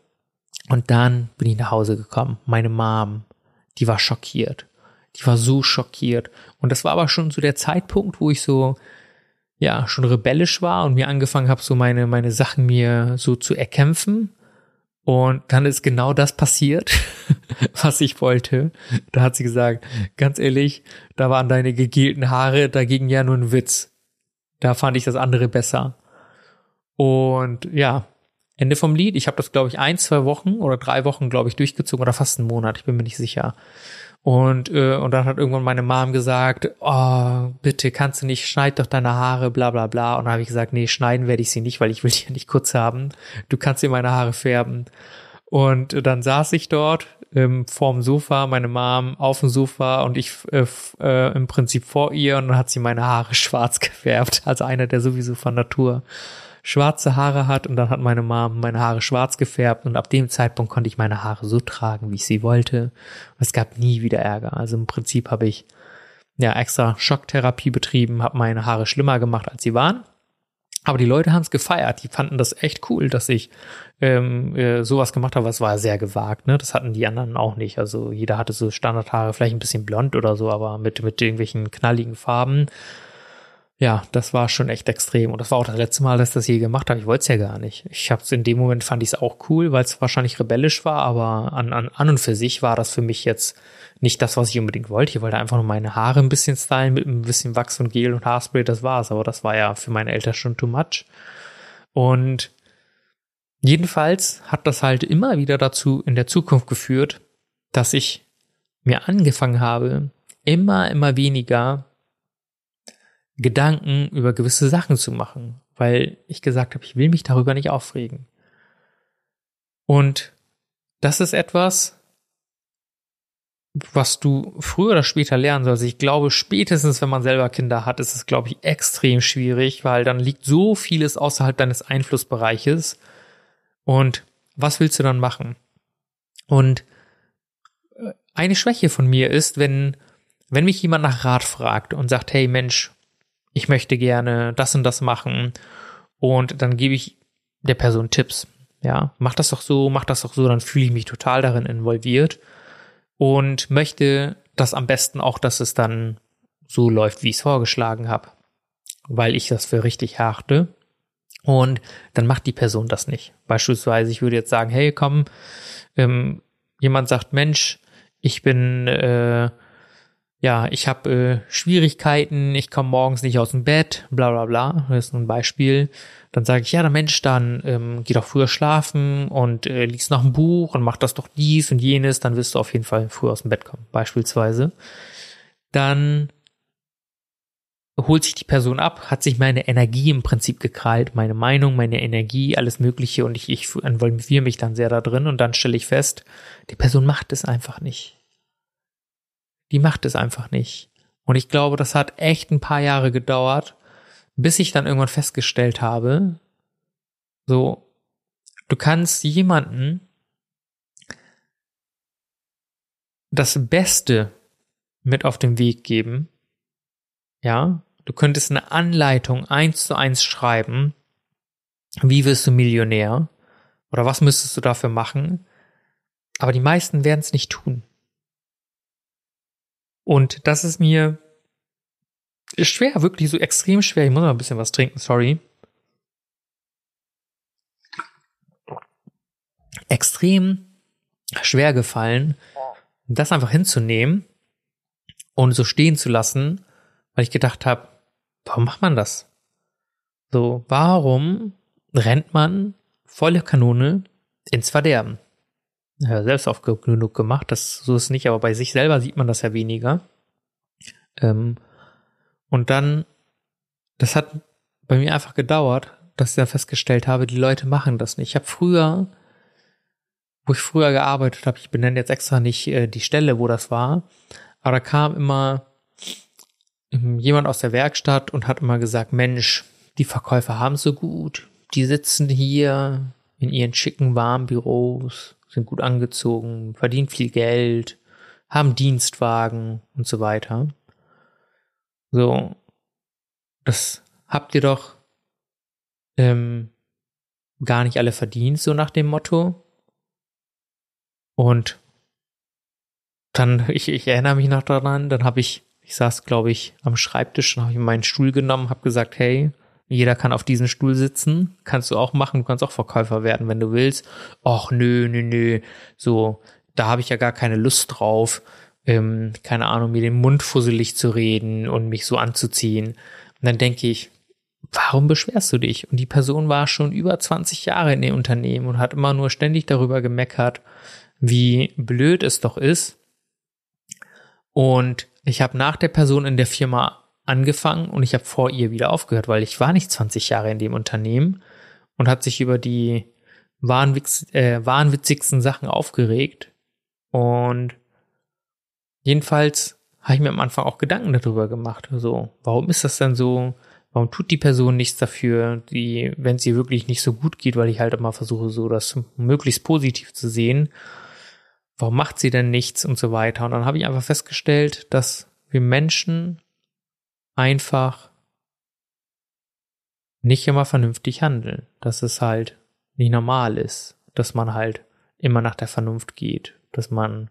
Und dann bin ich nach Hause gekommen. Meine Mom, die war schockiert. Die war so schockiert. Und das war aber schon so der Zeitpunkt, wo ich so, ja, schon rebellisch war und mir angefangen habe, so meine, meine Sachen mir so zu erkämpfen. Und dann ist genau das passiert, <laughs> was ich wollte. Da hat sie gesagt, ganz ehrlich, da waren deine gegelten Haare dagegen ja nur ein Witz. Da fand ich das andere besser. Und ja, Ende vom Lied. Ich habe das, glaube ich, ein, zwei Wochen oder drei Wochen, glaube ich, durchgezogen oder fast einen Monat. Ich bin mir nicht sicher. Und, äh, und dann hat irgendwann meine Mom gesagt, oh, bitte kannst du nicht, schneid doch deine Haare, bla bla bla. Und dann habe ich gesagt, nee, schneiden werde ich sie nicht, weil ich will die ja nicht kurz haben. Du kannst dir meine Haare färben. Und dann saß ich dort ähm, vorm Sofa, meine Mom auf dem Sofa und ich äh, äh, im Prinzip vor ihr und dann hat sie meine Haare <laughs> schwarz gefärbt, als einer, der sowieso von Natur schwarze Haare hat und dann hat meine Mom meine Haare schwarz gefärbt und ab dem Zeitpunkt konnte ich meine Haare so tragen, wie ich sie wollte. Es gab nie wieder Ärger. Also im Prinzip habe ich ja extra Schocktherapie betrieben, habe meine Haare schlimmer gemacht, als sie waren. Aber die Leute haben es gefeiert. Die fanden das echt cool, dass ich ähm, äh, sowas gemacht habe. Es war sehr gewagt. Ne? Das hatten die anderen auch nicht. Also jeder hatte so Standardhaare, vielleicht ein bisschen blond oder so, aber mit mit irgendwelchen knalligen Farben ja, das war schon echt extrem. Und das war auch das letzte Mal, dass ich das je gemacht habe. Ich wollte es ja gar nicht. Ich habe es in dem Moment fand ich es auch cool, weil es wahrscheinlich rebellisch war, aber an, an, an und für sich war das für mich jetzt nicht das, was ich unbedingt wollte. Ich wollte einfach nur meine Haare ein bisschen stylen mit ein bisschen Wachs und Gel und Haarspray, das war's. Aber das war ja für meine Eltern schon too much. Und jedenfalls hat das halt immer wieder dazu in der Zukunft geführt, dass ich mir angefangen habe, immer, immer weniger Gedanken über gewisse Sachen zu machen, weil ich gesagt habe, ich will mich darüber nicht aufregen. Und das ist etwas, was du früher oder später lernen sollst. Ich glaube, spätestens, wenn man selber Kinder hat, ist es, glaube ich, extrem schwierig, weil dann liegt so vieles außerhalb deines Einflussbereiches. Und was willst du dann machen? Und äh, eine Schwäche von mir ist, wenn, wenn mich jemand nach Rat fragt und sagt, hey Mensch, ich möchte gerne das und das machen und dann gebe ich der Person Tipps. Ja, mach das doch so, mach das doch so, dann fühle ich mich total darin involviert und möchte das am besten auch, dass es dann so läuft, wie ich es vorgeschlagen habe, weil ich das für richtig harte. Und dann macht die Person das nicht. Beispielsweise, ich würde jetzt sagen, hey, komm, ähm, jemand sagt, Mensch, ich bin, äh, ja, ich habe äh, Schwierigkeiten, ich komme morgens nicht aus dem Bett, bla bla bla. Das ist ein Beispiel. Dann sage ich, ja, der Mensch, dann ähm, geh doch früher schlafen und äh, liest noch ein Buch und mach das doch dies und jenes, dann wirst du auf jeden Fall früher aus dem Bett kommen, beispielsweise. Dann holt sich die Person ab, hat sich meine Energie im Prinzip gekrallt, meine Meinung, meine Energie, alles Mögliche und ich, ich involviere mich dann sehr da drin und dann stelle ich fest, die Person macht es einfach nicht. Die macht es einfach nicht. Und ich glaube, das hat echt ein paar Jahre gedauert, bis ich dann irgendwann festgestellt habe, so, du kannst jemanden das Beste mit auf den Weg geben, ja, du könntest eine Anleitung eins zu eins schreiben. Wie wirst du Millionär? Oder was müsstest du dafür machen? Aber die meisten werden es nicht tun. Und das ist mir schwer, wirklich so extrem schwer. Ich muss mal ein bisschen was trinken, sorry. Extrem schwer gefallen, das einfach hinzunehmen und so stehen zu lassen weil ich gedacht habe, warum macht man das? So, warum rennt man volle Kanone ins Verderben? Ja, selbst oft genug gemacht, das so ist nicht, aber bei sich selber sieht man das ja weniger. Ähm, und dann, das hat bei mir einfach gedauert, dass ich dann festgestellt habe, die Leute machen das nicht. Ich habe früher, wo ich früher gearbeitet habe, ich benenne jetzt extra nicht äh, die Stelle, wo das war, aber da kam immer ähm, jemand aus der Werkstatt und hat immer gesagt, Mensch, die Verkäufer haben so gut. Die sitzen hier in ihren schicken, warmen Büros, sind gut angezogen, verdienen viel Geld, haben Dienstwagen und so weiter. So, das habt ihr doch ähm, gar nicht alle verdient, so nach dem Motto. Und dann, <laughs> ich, ich erinnere mich noch daran, dann habe ich ich saß, glaube ich, am Schreibtisch und habe ich meinen Stuhl genommen, habe gesagt, hey, jeder kann auf diesem Stuhl sitzen, kannst du auch machen, du kannst auch Verkäufer werden, wenn du willst. Och, nö, nö, nö, so, da habe ich ja gar keine Lust drauf, ähm, keine Ahnung, mir den Mund fusselig zu reden und mich so anzuziehen. Und dann denke ich, warum beschwerst du dich? Und die Person war schon über 20 Jahre in dem Unternehmen und hat immer nur ständig darüber gemeckert, wie blöd es doch ist. Und ich habe nach der Person in der Firma angefangen und ich habe vor ihr wieder aufgehört, weil ich war nicht 20 Jahre in dem Unternehmen und hat sich über die wahnwitz, äh, wahnwitzigsten Sachen aufgeregt. Und jedenfalls habe ich mir am Anfang auch Gedanken darüber gemacht. So, warum ist das denn so? Warum tut die Person nichts dafür, die, wenn es ihr wirklich nicht so gut geht, weil ich halt immer versuche, so das möglichst positiv zu sehen warum macht sie denn nichts und so weiter. Und dann habe ich einfach festgestellt, dass wir Menschen einfach nicht immer vernünftig handeln, dass es halt nicht normal ist, dass man halt immer nach der Vernunft geht, dass man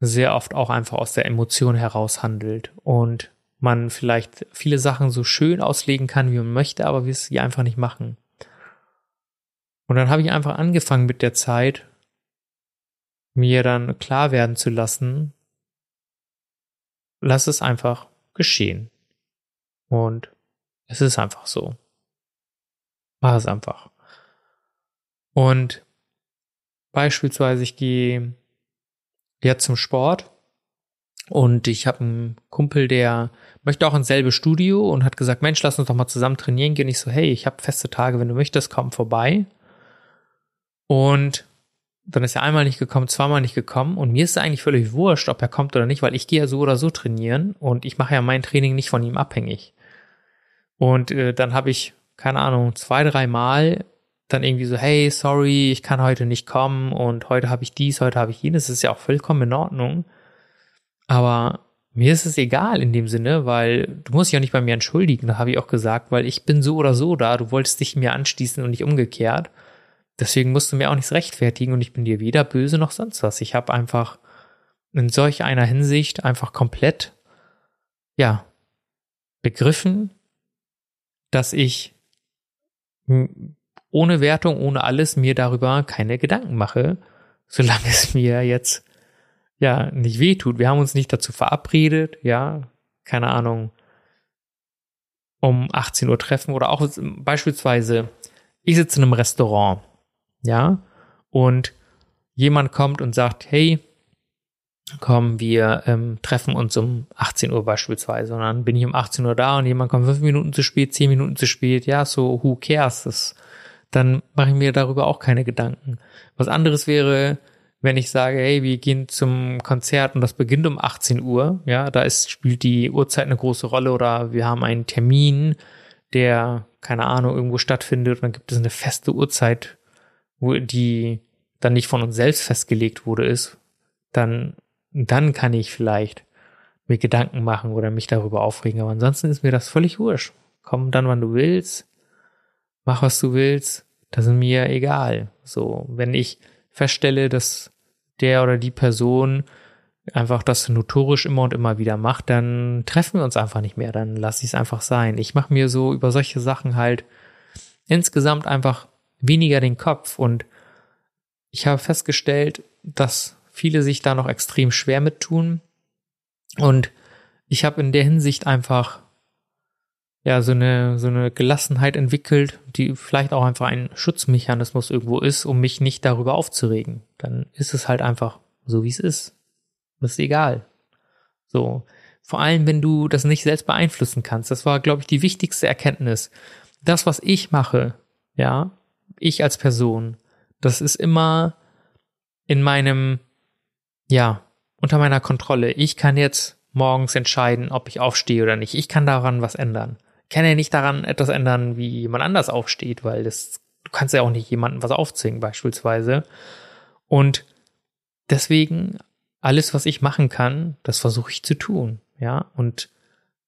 sehr oft auch einfach aus der Emotion heraus handelt und man vielleicht viele Sachen so schön auslegen kann, wie man möchte, aber wir sie einfach nicht machen. Und dann habe ich einfach angefangen mit der Zeit, mir dann klar werden zu lassen, lass es einfach geschehen. Und es ist einfach so. Mach es einfach. Und beispielsweise, ich gehe jetzt zum Sport und ich habe einen Kumpel, der möchte auch ins selbe Studio und hat gesagt, Mensch, lass uns doch mal zusammen trainieren gehen. Ich so, hey, ich habe feste Tage, wenn du möchtest, komm vorbei. Und dann ist er einmal nicht gekommen, zweimal nicht gekommen und mir ist eigentlich völlig wurscht, ob er kommt oder nicht, weil ich gehe ja so oder so trainieren und ich mache ja mein Training nicht von ihm abhängig. Und äh, dann habe ich, keine Ahnung, zwei, drei Mal dann irgendwie so, hey, sorry, ich kann heute nicht kommen und heute habe ich dies, heute habe ich jenes, das ist ja auch vollkommen in Ordnung. Aber mir ist es egal in dem Sinne, weil du musst dich ja nicht bei mir entschuldigen, da habe ich auch gesagt, weil ich bin so oder so da, du wolltest dich mir anschließen und nicht umgekehrt. Deswegen musst du mir auch nichts rechtfertigen und ich bin dir weder böse noch sonst was. Ich habe einfach in solch einer Hinsicht einfach komplett, ja, begriffen, dass ich ohne Wertung, ohne alles mir darüber keine Gedanken mache, <laughs> solange es mir jetzt ja nicht wehtut. Wir haben uns nicht dazu verabredet, ja, keine Ahnung, um 18 Uhr treffen oder auch beispielsweise, ich sitze in einem Restaurant, ja, und jemand kommt und sagt, hey, komm, wir ähm, treffen uns um 18 Uhr beispielsweise. Und dann bin ich um 18 Uhr da und jemand kommt fünf Minuten zu spät, zehn Minuten zu spät. Ja, so who cares? Das, dann mache ich mir darüber auch keine Gedanken. Was anderes wäre, wenn ich sage, hey, wir gehen zum Konzert und das beginnt um 18 Uhr, ja, da ist, spielt die Uhrzeit eine große Rolle oder wir haben einen Termin, der, keine Ahnung, irgendwo stattfindet und dann gibt es eine feste Uhrzeit, die dann nicht von uns selbst festgelegt wurde, ist, dann dann kann ich vielleicht mir Gedanken machen oder mich darüber aufregen. Aber ansonsten ist mir das völlig wurscht. Komm dann, wann du willst. Mach, was du willst. Das ist mir egal. So, wenn ich feststelle, dass der oder die Person einfach das notorisch immer und immer wieder macht, dann treffen wir uns einfach nicht mehr. Dann lasse ich es einfach sein. Ich mache mir so über solche Sachen halt insgesamt einfach weniger den Kopf. Und ich habe festgestellt, dass viele sich da noch extrem schwer mit tun. Und ich habe in der Hinsicht einfach ja so eine so eine Gelassenheit entwickelt, die vielleicht auch einfach ein Schutzmechanismus irgendwo ist, um mich nicht darüber aufzuregen. Dann ist es halt einfach so, wie es ist. Das ist egal. So, vor allem wenn du das nicht selbst beeinflussen kannst. Das war, glaube ich, die wichtigste Erkenntnis. Das, was ich mache, ja, ich als Person, das ist immer in meinem ja, unter meiner Kontrolle. Ich kann jetzt morgens entscheiden, ob ich aufstehe oder nicht. Ich kann daran was ändern. Ich kann ja nicht daran etwas ändern, wie jemand anders aufsteht, weil das, du kannst ja auch nicht jemandem was aufzwingen, beispielsweise. Und deswegen, alles, was ich machen kann, das versuche ich zu tun. Ja, und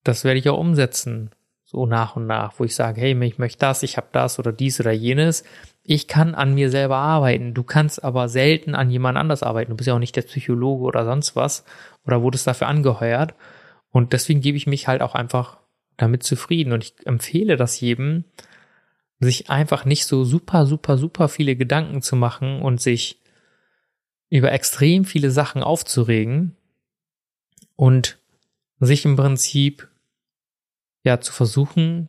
das werde ich auch umsetzen, so nach und nach, wo ich sage, hey, ich möchte das, ich habe das oder dies oder jenes ich kann an mir selber arbeiten. Du kannst aber selten an jemand anders arbeiten. Du bist ja auch nicht der Psychologe oder sonst was oder wurdest dafür angeheuert. Und deswegen gebe ich mich halt auch einfach damit zufrieden. Und ich empfehle das jedem, sich einfach nicht so super, super, super viele Gedanken zu machen und sich über extrem viele Sachen aufzuregen und sich im Prinzip ja zu versuchen,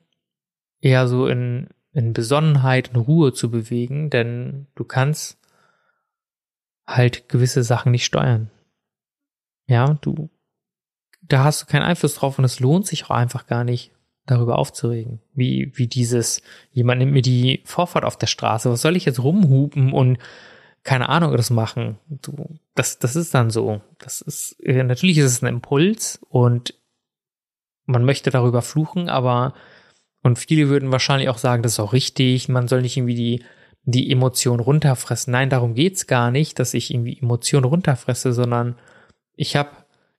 eher so in in Besonnenheit, in Ruhe zu bewegen, denn du kannst halt gewisse Sachen nicht steuern. Ja, du, da hast du keinen Einfluss drauf und es lohnt sich auch einfach gar nicht, darüber aufzuregen. Wie, wie dieses, jemand nimmt mir die Vorfahrt auf der Straße, was soll ich jetzt rumhupen und keine Ahnung das machen? Du, das, das ist dann so. Das ist, natürlich ist es ein Impuls und man möchte darüber fluchen, aber und viele würden wahrscheinlich auch sagen, das ist auch richtig, man soll nicht irgendwie die, die Emotion runterfressen. Nein, darum geht's gar nicht, dass ich irgendwie Emotionen runterfresse, sondern ich habe,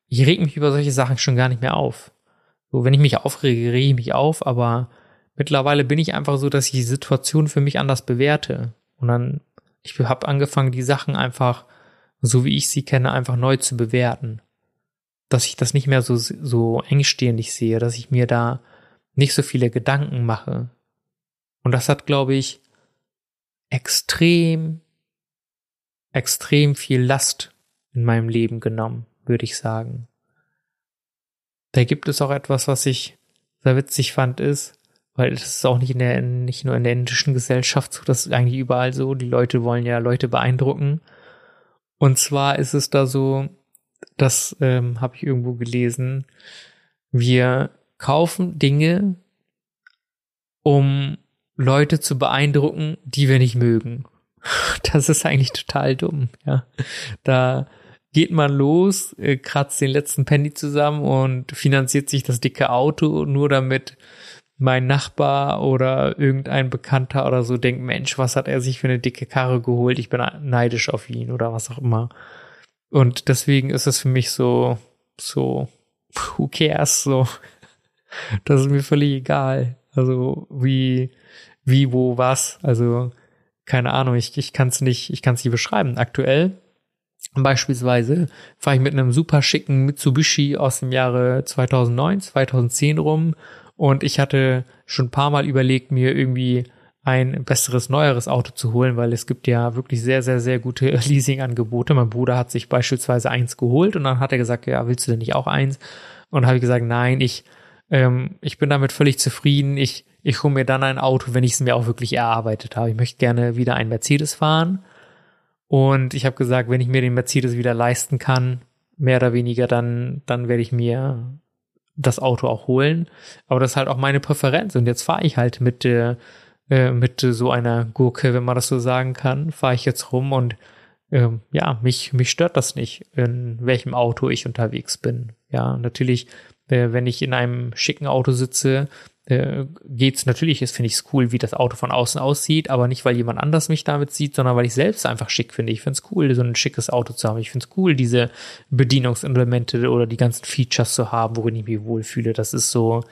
ich reg mich über solche Sachen schon gar nicht mehr auf. So, wenn ich mich aufrege, rege ich mich auf, aber mittlerweile bin ich einfach so, dass ich die Situation für mich anders bewerte. Und dann, ich habe angefangen, die Sachen einfach, so wie ich sie kenne, einfach neu zu bewerten. Dass ich das nicht mehr so, so engstehend sehe, dass ich mir da nicht so viele Gedanken mache. Und das hat, glaube ich, extrem, extrem viel Last in meinem Leben genommen, würde ich sagen. Da gibt es auch etwas, was ich sehr witzig fand, ist, weil das ist auch nicht in der, nicht nur in der indischen Gesellschaft so, das ist eigentlich überall so. Die Leute wollen ja Leute beeindrucken. Und zwar ist es da so, das ähm, habe ich irgendwo gelesen, wir kaufen Dinge, um Leute zu beeindrucken, die wir nicht mögen. <laughs> Das ist eigentlich total dumm, ja. Da geht man los, äh, kratzt den letzten Penny zusammen und finanziert sich das dicke Auto, nur damit mein Nachbar oder irgendein Bekannter oder so denkt, Mensch, was hat er sich für eine dicke Karre geholt? Ich bin neidisch auf ihn oder was auch immer. Und deswegen ist es für mich so, so, who cares, so, <laughs> das ist mir völlig egal. Also wie, wie, wo, was. Also keine Ahnung, ich, ich kann es nicht, ich kann es nicht beschreiben. Aktuell beispielsweise fahre ich mit einem super schicken Mitsubishi aus dem Jahre 2009, 2010 rum und ich hatte schon ein paar Mal überlegt, mir irgendwie ein besseres, neueres Auto zu holen, weil es gibt ja wirklich sehr, sehr, sehr gute <laughs> Leasing-Angebote. Mein Bruder hat sich beispielsweise eins geholt und dann hat er gesagt, ja, willst du denn nicht auch eins? Und habe ich gesagt, nein, ich, ähm, ich bin damit völlig zufrieden. Ich, ich hole mir dann ein Auto, wenn ich es mir auch wirklich erarbeitet habe. Ich möchte gerne wieder ein Mercedes fahren. Und ich habe gesagt, wenn ich mir den Mercedes wieder leisten kann, mehr oder weniger, dann, dann werde ich mir das Auto auch holen. Aber das ist halt auch meine Präferenz. Und jetzt fahre ich halt mit, äh, äh, mit so einer Gurke, wenn man das so sagen kann, fahre ich jetzt rum und äh, ja, mich, mich stört das nicht, in welchem Auto ich unterwegs bin. Ja, natürlich, äh, wenn ich in einem schicken Auto sitze, äh, geht's natürlich, ist finde ich es cool, wie das Auto von außen aussieht, aber nicht, weil jemand anders mich damit sieht, sondern weil ich selbst einfach schick finde. Ich finde es cool, so ein schickes Auto zu haben. Ich finde es cool, diese Bedienungselemente oder die ganzen Features zu haben, worin ich mich wohlfühle. Das ist so,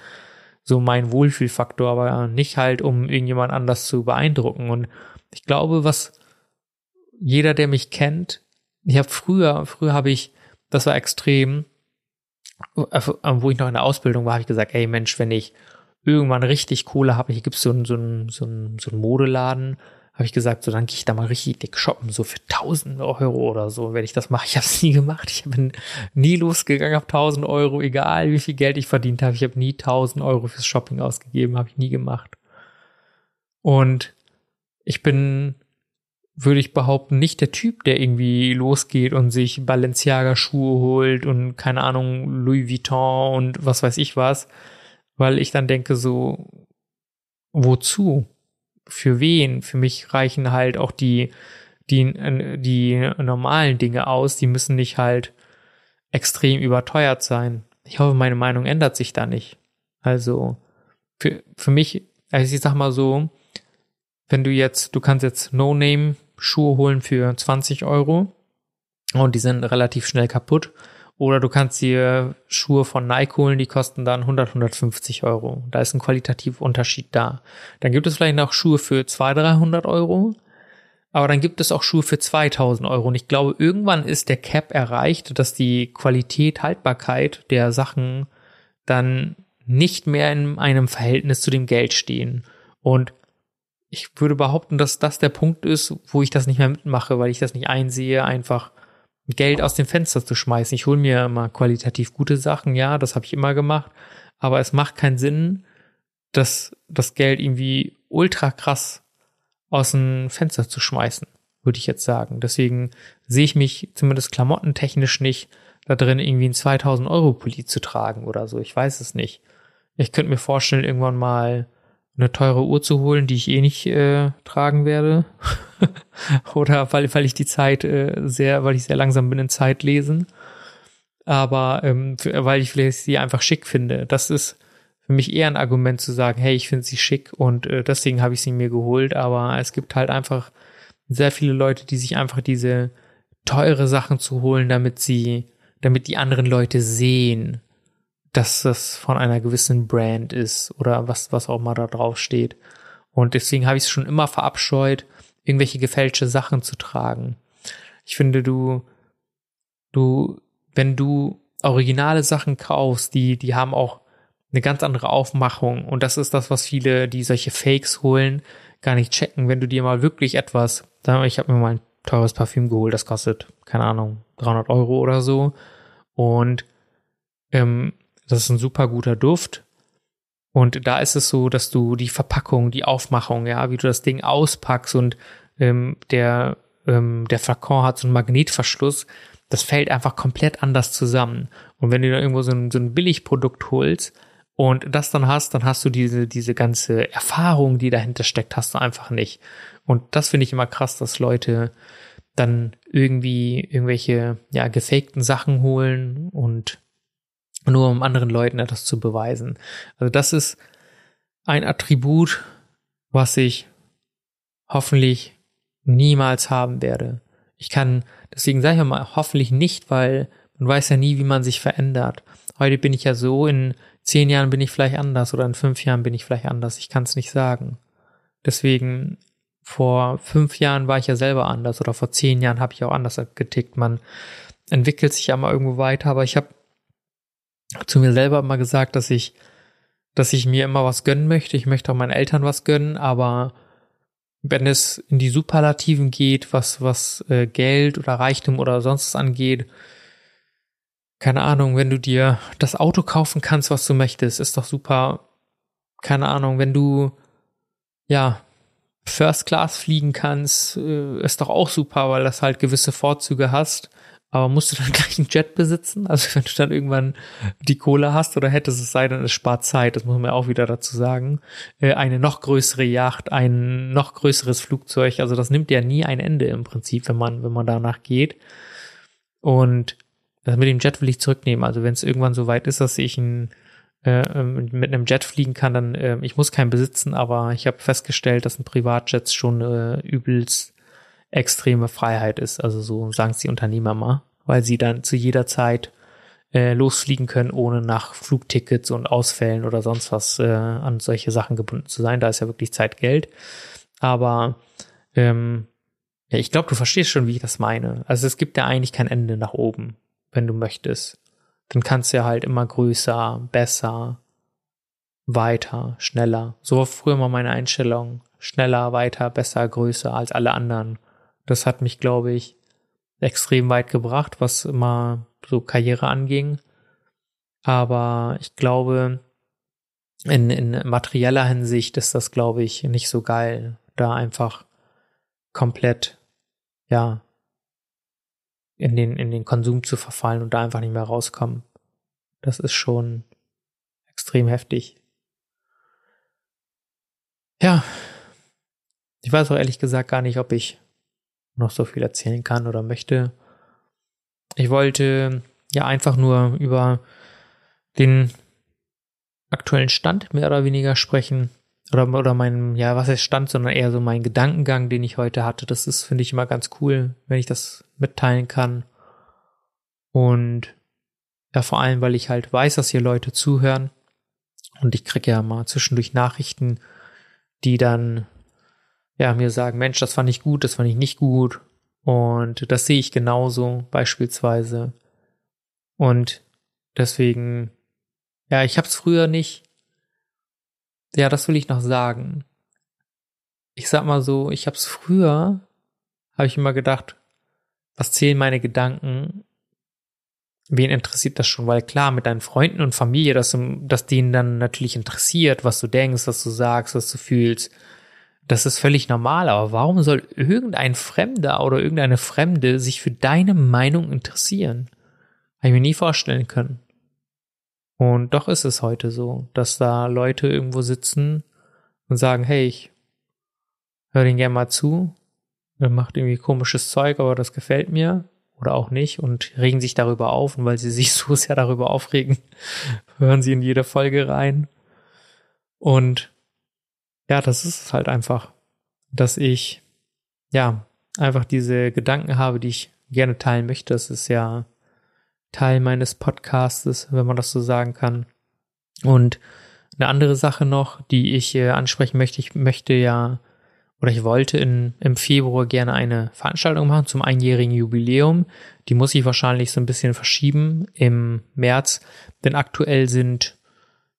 so mein Wohlfühlfaktor, aber nicht halt, um irgendjemand anders zu beeindrucken. Und ich glaube, was jeder, der mich kennt, ich habe früher, früher habe ich, das war extrem, äh, wo ich noch in der Ausbildung war, habe ich gesagt, ey Mensch, wenn ich irgendwann richtig Kohle habe, hier gibt's so einen so einen, so einen, so einen Modeladen, habe ich gesagt, so dann gehe ich da mal richtig dick shoppen, so für 1000 Euro oder so, wenn ich das mache. Ich habe es <laughs> nie gemacht. Ich bin nie losgegangen auf 1000 Euro, egal wie viel Geld ich verdient habe. Ich habe nie 1000 Euro fürs Shopping ausgegeben, habe ich nie gemacht. Und ich bin, würde ich behaupten, nicht der Typ, der irgendwie losgeht und sich Balenciaga Schuhe holt und keine Ahnung Louis Vuitton und was weiß ich was weil ich dann denke so, wozu? Für wen? Für mich reichen halt auch die, die, die normalen Dinge aus, die müssen nicht halt extrem überteuert sein. Ich hoffe, meine Meinung ändert sich da nicht. Also, für, für mich, also ich sag mal so, wenn du jetzt, du kannst jetzt No-Name Schuhe holen für 20 Euro und die sind relativ schnell kaputt oder du kannst dir Schuhe von Nike holen, die kosten dann 100, 150 Euro. Da ist ein qualitativer Unterschied da. Dann gibt es vielleicht noch Schuhe für 200, 300 Euro. Aber dann gibt es auch Schuhe für 2000 Euro. Und ich glaube, irgendwann ist der Cap erreicht, dass die Qualität, Haltbarkeit der Sachen dann nicht mehr in einem Verhältnis zu dem Geld stehen. Und ich würde behaupten, dass das der Punkt ist, wo ich das nicht mehr mitmache, weil ich das nicht einsehe, einfach Geld aus dem Fenster zu schmeißen. Ich hole mir immer qualitativ gute Sachen, ja, das habe ich immer gemacht, aber es macht keinen Sinn, dass das Geld irgendwie ultra krass aus dem Fenster zu schmeißen, würde ich jetzt sagen. Deswegen sehe ich mich zumindest klamottentechnisch nicht da drin, irgendwie einen 2000 Euro Pulli zu tragen oder so. Ich weiß es nicht. Ich könnte mir vorstellen, irgendwann mal eine teure Uhr zu holen, die ich eh nicht äh, tragen werde. <laughs> Oder weil, weil ich die Zeit äh, sehr, weil ich sehr langsam bin in Zeit lesen. Aber ähm, weil ich vielleicht sie einfach schick finde. Das ist für mich eher ein Argument zu sagen, hey, ich finde sie schick und äh, deswegen habe ich sie mir geholt. Aber es gibt halt einfach sehr viele Leute, die sich einfach diese teure Sachen zu holen, damit sie, damit die anderen Leute sehen, dass das von einer gewissen Brand ist oder was, was auch mal da drauf steht. Und deswegen habe ich es schon immer verabscheut, irgendwelche gefälschte Sachen zu tragen. Ich finde, du, du, wenn du originale Sachen kaufst, die, die haben auch eine ganz andere Aufmachung. Und das ist das, was viele, die solche Fakes holen, gar nicht checken. Wenn du dir mal wirklich etwas, ich habe mir mal ein teures Parfüm geholt, das kostet, keine Ahnung, 300 Euro oder so. Und ähm, das ist ein super guter Duft. Und da ist es so, dass du die Verpackung, die Aufmachung, ja, wie du das Ding auspackst und ähm, der, ähm, der Flakon hat so einen Magnetverschluss, das fällt einfach komplett anders zusammen. Und wenn du da irgendwo so ein, so ein Billigprodukt holst und das dann hast, dann hast du diese, diese ganze Erfahrung, die dahinter steckt, hast du einfach nicht. Und das finde ich immer krass, dass Leute dann irgendwie irgendwelche, ja, gefakten Sachen holen und nur um anderen Leuten etwas zu beweisen. Also das ist ein Attribut, was ich hoffentlich niemals haben werde. Ich kann, deswegen sage ich mal, hoffentlich nicht, weil man weiß ja nie, wie man sich verändert. Heute bin ich ja so, in zehn Jahren bin ich vielleicht anders oder in fünf Jahren bin ich vielleicht anders. Ich kann es nicht sagen. Deswegen, vor fünf Jahren war ich ja selber anders oder vor zehn Jahren habe ich auch anders getickt. Man entwickelt sich ja mal irgendwo weiter, aber ich habe zu mir selber immer gesagt, dass ich, dass ich mir immer was gönnen möchte. Ich möchte auch meinen Eltern was gönnen, aber wenn es in die Superlativen geht, was, was äh, Geld oder Reichtum oder sonst was angeht, keine Ahnung, wenn du dir das Auto kaufen kannst, was du möchtest, ist doch super. Keine Ahnung, wenn du ja First Class fliegen kannst, äh, ist doch auch super, weil das halt gewisse Vorzüge hast. Aber musst du dann <laughs> gleich einen Jet besitzen? Also wenn du dann irgendwann die Kohle hast oder hättest es sei denn, es spart Zeit, das muss man auch wieder dazu sagen. Äh, eine noch größere Yacht, ein noch größeres Flugzeug, also das nimmt ja nie ein Ende im Prinzip, wenn man, wenn man danach geht. Und das mit dem Jet will ich zurücknehmen. Also wenn es irgendwann so weit ist, dass ich ein, äh, ähm, mit einem Jet fliegen kann, dann äh, ich muss keinen besitzen, aber ich habe festgestellt, dass ein Privatjet schon äh, übelst extreme Freiheit ist. Also so sagen es die Unternehmer mal, weil sie dann zu jeder Zeit äh, losfliegen können, ohne nach Flugtickets und Ausfällen oder sonst was äh, an solche Sachen gebunden zu sein. Da ist ja wirklich Zeit Geld. Aber ähm, ja, ich glaube, du verstehst schon, wie ich das meine. Also es gibt ja eigentlich kein Ende nach oben wenn du möchtest. Dann kannst du ja halt immer größer, besser, weiter, schneller. So war früher mal meine Einstellung. Schneller, weiter, besser, größer als alle anderen. Das hat mich, glaube ich, extrem weit gebracht, was immer so Karriere anging. Aber ich glaube, in, in materieller Hinsicht ist das, glaube ich, nicht so geil, da einfach komplett, ja, in den, in den Konsum zu verfallen und da einfach nicht mehr rauskommen. Das ist schon extrem heftig. Ja, ich weiß auch ehrlich gesagt gar nicht, ob ich noch so viel erzählen kann oder möchte. Ich wollte ja einfach nur über den aktuellen Stand mehr oder weniger sprechen oder, oder mein, ja, was heißt Stand, sondern eher so mein Gedankengang, den ich heute hatte. Das ist, finde ich, immer ganz cool, wenn ich das mitteilen kann. Und ja, vor allem, weil ich halt weiß, dass hier Leute zuhören. Und ich kriege ja mal zwischendurch Nachrichten, die dann ja mir sagen, Mensch, das fand ich gut, das fand ich nicht gut. Und das sehe ich genauso beispielsweise. Und deswegen, ja, ich habe es früher nicht ja, das will ich noch sagen. Ich sag mal so, ich hab's früher, habe ich immer gedacht, was zählen meine Gedanken? Wen interessiert das schon? Weil klar, mit deinen Freunden und Familie, dass, dass denen dann natürlich interessiert, was du denkst, was du sagst, was du fühlst. Das ist völlig normal, aber warum soll irgendein Fremder oder irgendeine Fremde sich für deine Meinung interessieren? Habe ich mir nie vorstellen können. Und doch ist es heute so, dass da Leute irgendwo sitzen und sagen, hey, ich höre den gerne mal zu. Er macht irgendwie komisches Zeug, aber das gefällt mir oder auch nicht und regen sich darüber auf. Und weil sie sich <laughs> so sehr darüber aufregen, <laughs> hören sie in jede Folge rein. Und ja, das ist es halt einfach, dass ich ja einfach diese Gedanken habe, die ich gerne teilen möchte. Das ist ja Teil meines Podcastes, wenn man das so sagen kann. Und eine andere Sache noch, die ich äh, ansprechen möchte, ich möchte ja oder ich wollte in, im Februar gerne eine Veranstaltung machen zum einjährigen Jubiläum. Die muss ich wahrscheinlich so ein bisschen verschieben im März, denn aktuell sind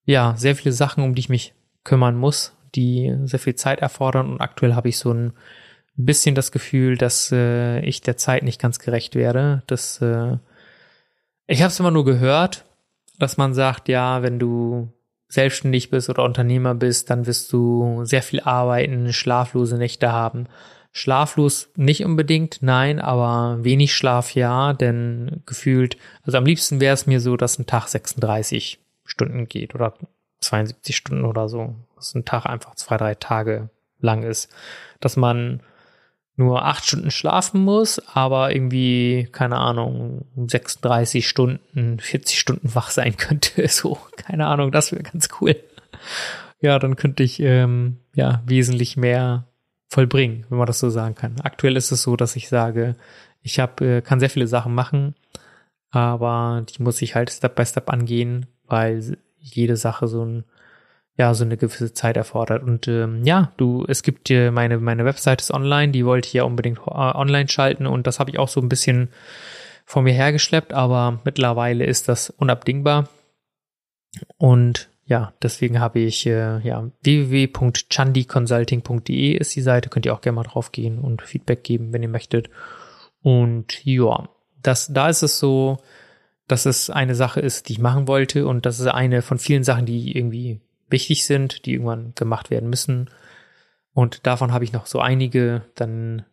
ja sehr viele Sachen, um die ich mich kümmern muss, die sehr viel Zeit erfordern und aktuell habe ich so ein bisschen das Gefühl, dass äh, ich der Zeit nicht ganz gerecht werde. Das äh, ich habe es immer nur gehört, dass man sagt, ja, wenn du selbstständig bist oder Unternehmer bist, dann wirst du sehr viel arbeiten, schlaflose Nächte haben. Schlaflos nicht unbedingt, nein, aber wenig Schlaf ja, denn gefühlt, also am liebsten wäre es mir so, dass ein Tag 36 Stunden geht oder 72 Stunden oder so, dass ein Tag einfach zwei, drei Tage lang ist, dass man nur acht Stunden schlafen muss, aber irgendwie, keine Ahnung, 36 Stunden, 40 Stunden wach sein <laughs> könnte. So, keine Ahnung, das wäre ganz cool. Ja, dann könnte ich ähm, ja wesentlich mehr vollbringen, wenn man das so sagen kann. Aktuell ist es so, dass ich sage, ich hab, äh, kann sehr viele Sachen machen, aber die muss ich halt Step by Step angehen, weil jede Sache so ein ja so eine gewisse Zeit erfordert. Und ähm, ja, du, es gibt dir meine meine Website ist online, die wollte ich ja unbedingt äh, online schalten und das habe ich auch so ein bisschen vor mir hergeschleppt, aber mittlerweile ist das unabdingbar. Und ja, deswegen habe ich äh, ja www.chandiconsulting.de ist die Seite, könnt ihr auch gerne mal drauf gehen und Feedback geben, wenn ihr möchtet. Und ja, das, da ist es so, dass es eine Sache ist, die ich machen wollte und das ist eine von vielen Sachen, die irgendwie wichtig sind, die irgendwann gemacht werden müssen. Und davon habe ich noch so einige. Dann,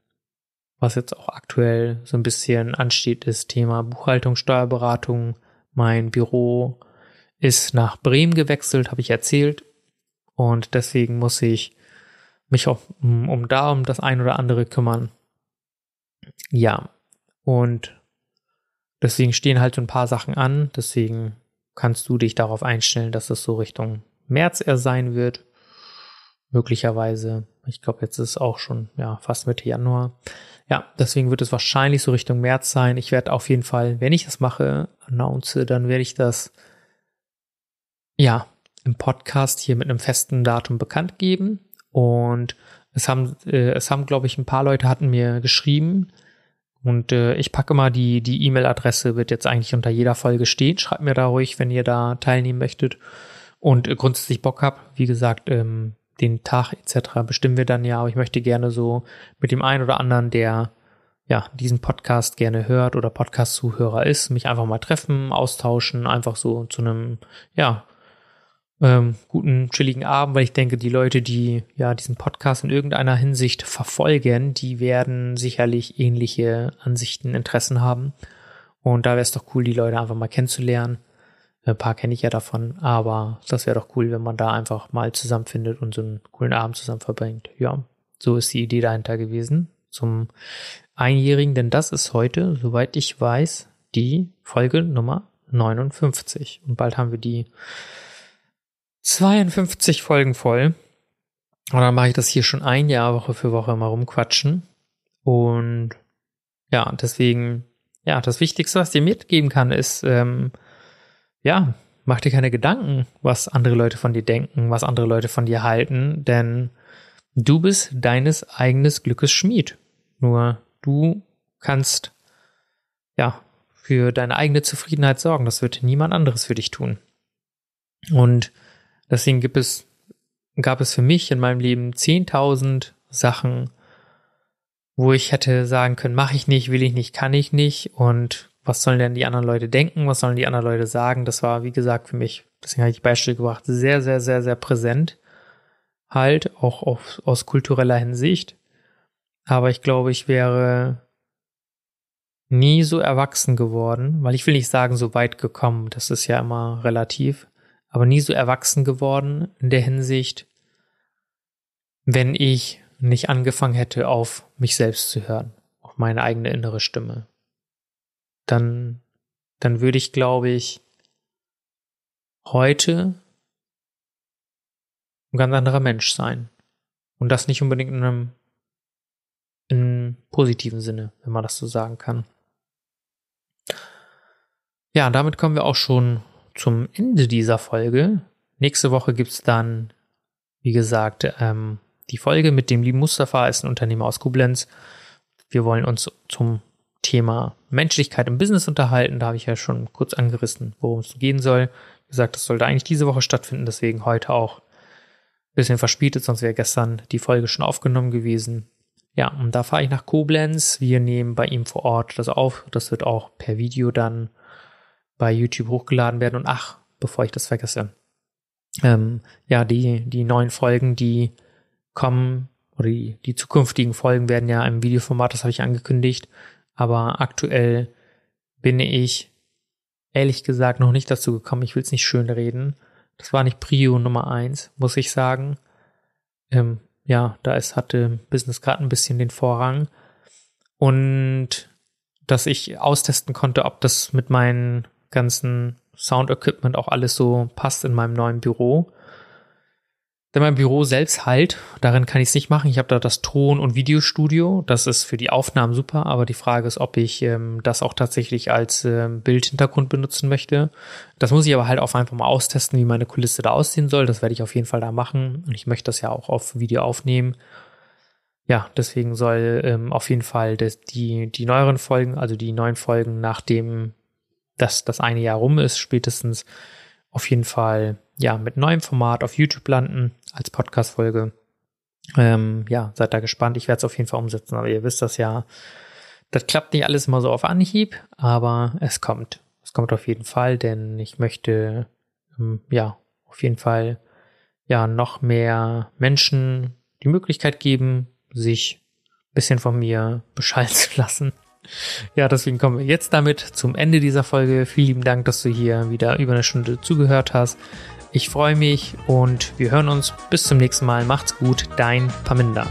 was jetzt auch aktuell so ein bisschen ansteht, ist Thema Buchhaltung, Steuerberatung. Mein Büro ist nach Bremen gewechselt, habe ich erzählt. Und deswegen muss ich mich auch um, um da um das ein oder andere kümmern. Ja. Und deswegen stehen halt so ein paar Sachen an. Deswegen kannst du dich darauf einstellen, dass es so Richtung März er sein wird. Möglicherweise. Ich glaube, jetzt ist es auch schon, ja, fast Mitte Januar. Ja, deswegen wird es wahrscheinlich so Richtung März sein. Ich werde auf jeden Fall, wenn ich das mache, announce, dann werde ich das, ja, im Podcast hier mit einem festen Datum bekannt geben. Und es haben, äh, es haben, glaube ich, ein paar Leute hatten mir geschrieben. Und äh, ich packe mal die, die E-Mail-Adresse, wird jetzt eigentlich unter jeder Folge stehen. Schreibt mir da ruhig, wenn ihr da teilnehmen möchtet und äh, grundsätzlich Bock habt, wie gesagt, ähm, den Tag etc. bestimmen wir dann ja, aber ich möchte gerne so mit dem einen oder anderen, der ja diesen Podcast gerne hört oder Podcast-Zuhörer ist, mich einfach mal treffen, austauschen, einfach so zu einem ja ähm, guten chilligen Abend, weil ich denke, die Leute, die ja diesen Podcast in irgendeiner Hinsicht verfolgen, die werden sicherlich ähnliche Ansichten, Interessen haben. Und da wäre es doch cool, die Leute einfach mal kennenzulernen. Ein paar kenne ich ja davon, aber das wäre doch cool, wenn man da einfach mal zusammenfindet und so einen coolen Abend zusammen verbringt. Ja, so ist die Idee dahinter gewesen zum Einjährigen, denn das ist heute, soweit ich weiß, die Folge Nummer 59. Und bald haben wir die 52 Folgen voll. Und dann mache ich das hier schon ein Jahr Woche für Woche mal rumquatschen. Und ja, deswegen, ja, das Wichtigste, was ich dir mitgeben kann, ist, ähm, ja, mach dir keine Gedanken, was andere Leute von dir denken, was andere Leute von dir halten, denn du bist deines eigenes Glückes Schmied. Nur du kannst, ja, für deine eigene Zufriedenheit sorgen. Das wird niemand anderes für dich tun. Und deswegen gibt es, gab es für mich in meinem Leben 10.000 Sachen, wo ich hätte sagen können, mache ich nicht, will ich nicht, kann ich nicht und was sollen denn die anderen Leute denken, was sollen die anderen Leute sagen. Das war, wie gesagt, für mich, deswegen habe ich Beispiel gebracht, sehr, sehr, sehr, sehr präsent. Halt, auch auf, aus kultureller Hinsicht. Aber ich glaube, ich wäre nie so erwachsen geworden, weil ich will nicht sagen, so weit gekommen, das ist ja immer relativ, aber nie so erwachsen geworden in der Hinsicht, wenn ich nicht angefangen hätte, auf mich selbst zu hören, auf meine eigene innere Stimme dann, dann würde ich, glaube ich, heute ein ganz anderer Mensch sein. Und das nicht unbedingt in einem, in positiven Sinne, wenn man das so sagen kann. Ja, damit kommen wir auch schon zum Ende dieser Folge. Nächste Woche gibt's dann, wie gesagt, ähm, die Folge mit dem lieben Mustafa, ist ein Unternehmer aus Koblenz. Wir wollen uns zum Thema Menschlichkeit im Business unterhalten. Da habe ich ja schon kurz angerissen, worum es gehen soll. Wie gesagt, das sollte eigentlich diese Woche stattfinden, deswegen heute auch ein bisschen verspätet, sonst wäre gestern die Folge schon aufgenommen gewesen. Ja, und da fahre ich nach Koblenz. Wir nehmen bei ihm vor Ort das auf. Das wird auch per Video dann bei YouTube hochgeladen werden. Und ach, bevor ich das vergesse, ähm, ja, die, die neuen Folgen, die kommen, oder die, die zukünftigen Folgen werden ja im Videoformat, das habe ich angekündigt, aber aktuell bin ich ehrlich gesagt noch nicht dazu gekommen. Ich will es nicht schön reden. Das war nicht Prio Nummer eins, muss ich sagen. Ähm, ja, da ist, hatte Business gerade ein bisschen den Vorrang. Und dass ich austesten konnte, ob das mit meinen ganzen Sound-Equipment auch alles so passt in meinem neuen Büro. Denn mein Büro selbst halt, darin kann ich es nicht machen. Ich habe da das Ton- und Videostudio. Das ist für die Aufnahmen super, aber die Frage ist, ob ich ähm, das auch tatsächlich als ähm, Bildhintergrund benutzen möchte. Das muss ich aber halt auch einfach mal austesten, wie meine Kulisse da aussehen soll. Das werde ich auf jeden Fall da machen. Und ich möchte das ja auch auf Video aufnehmen. Ja, deswegen soll ähm, auf jeden Fall das, die, die neueren Folgen, also die neuen Folgen, nachdem das, das eine Jahr rum ist, spätestens auf jeden Fall ja mit neuem Format auf YouTube landen als Podcast-Folge. Ähm, ja, seid da gespannt. Ich werde es auf jeden Fall umsetzen, aber ihr wisst das ja. Das klappt nicht alles immer so auf Anhieb, aber es kommt. Es kommt auf jeden Fall, denn ich möchte ähm, ja auf jeden Fall ja noch mehr Menschen die Möglichkeit geben, sich ein bisschen von mir beschallen <laughs> zu lassen. Ja, deswegen kommen wir jetzt damit zum Ende dieser Folge. Vielen lieben Dank, dass du hier wieder über eine Stunde zugehört hast. Ich freue mich und wir hören uns bis zum nächsten Mal. Macht's gut, dein Paminda.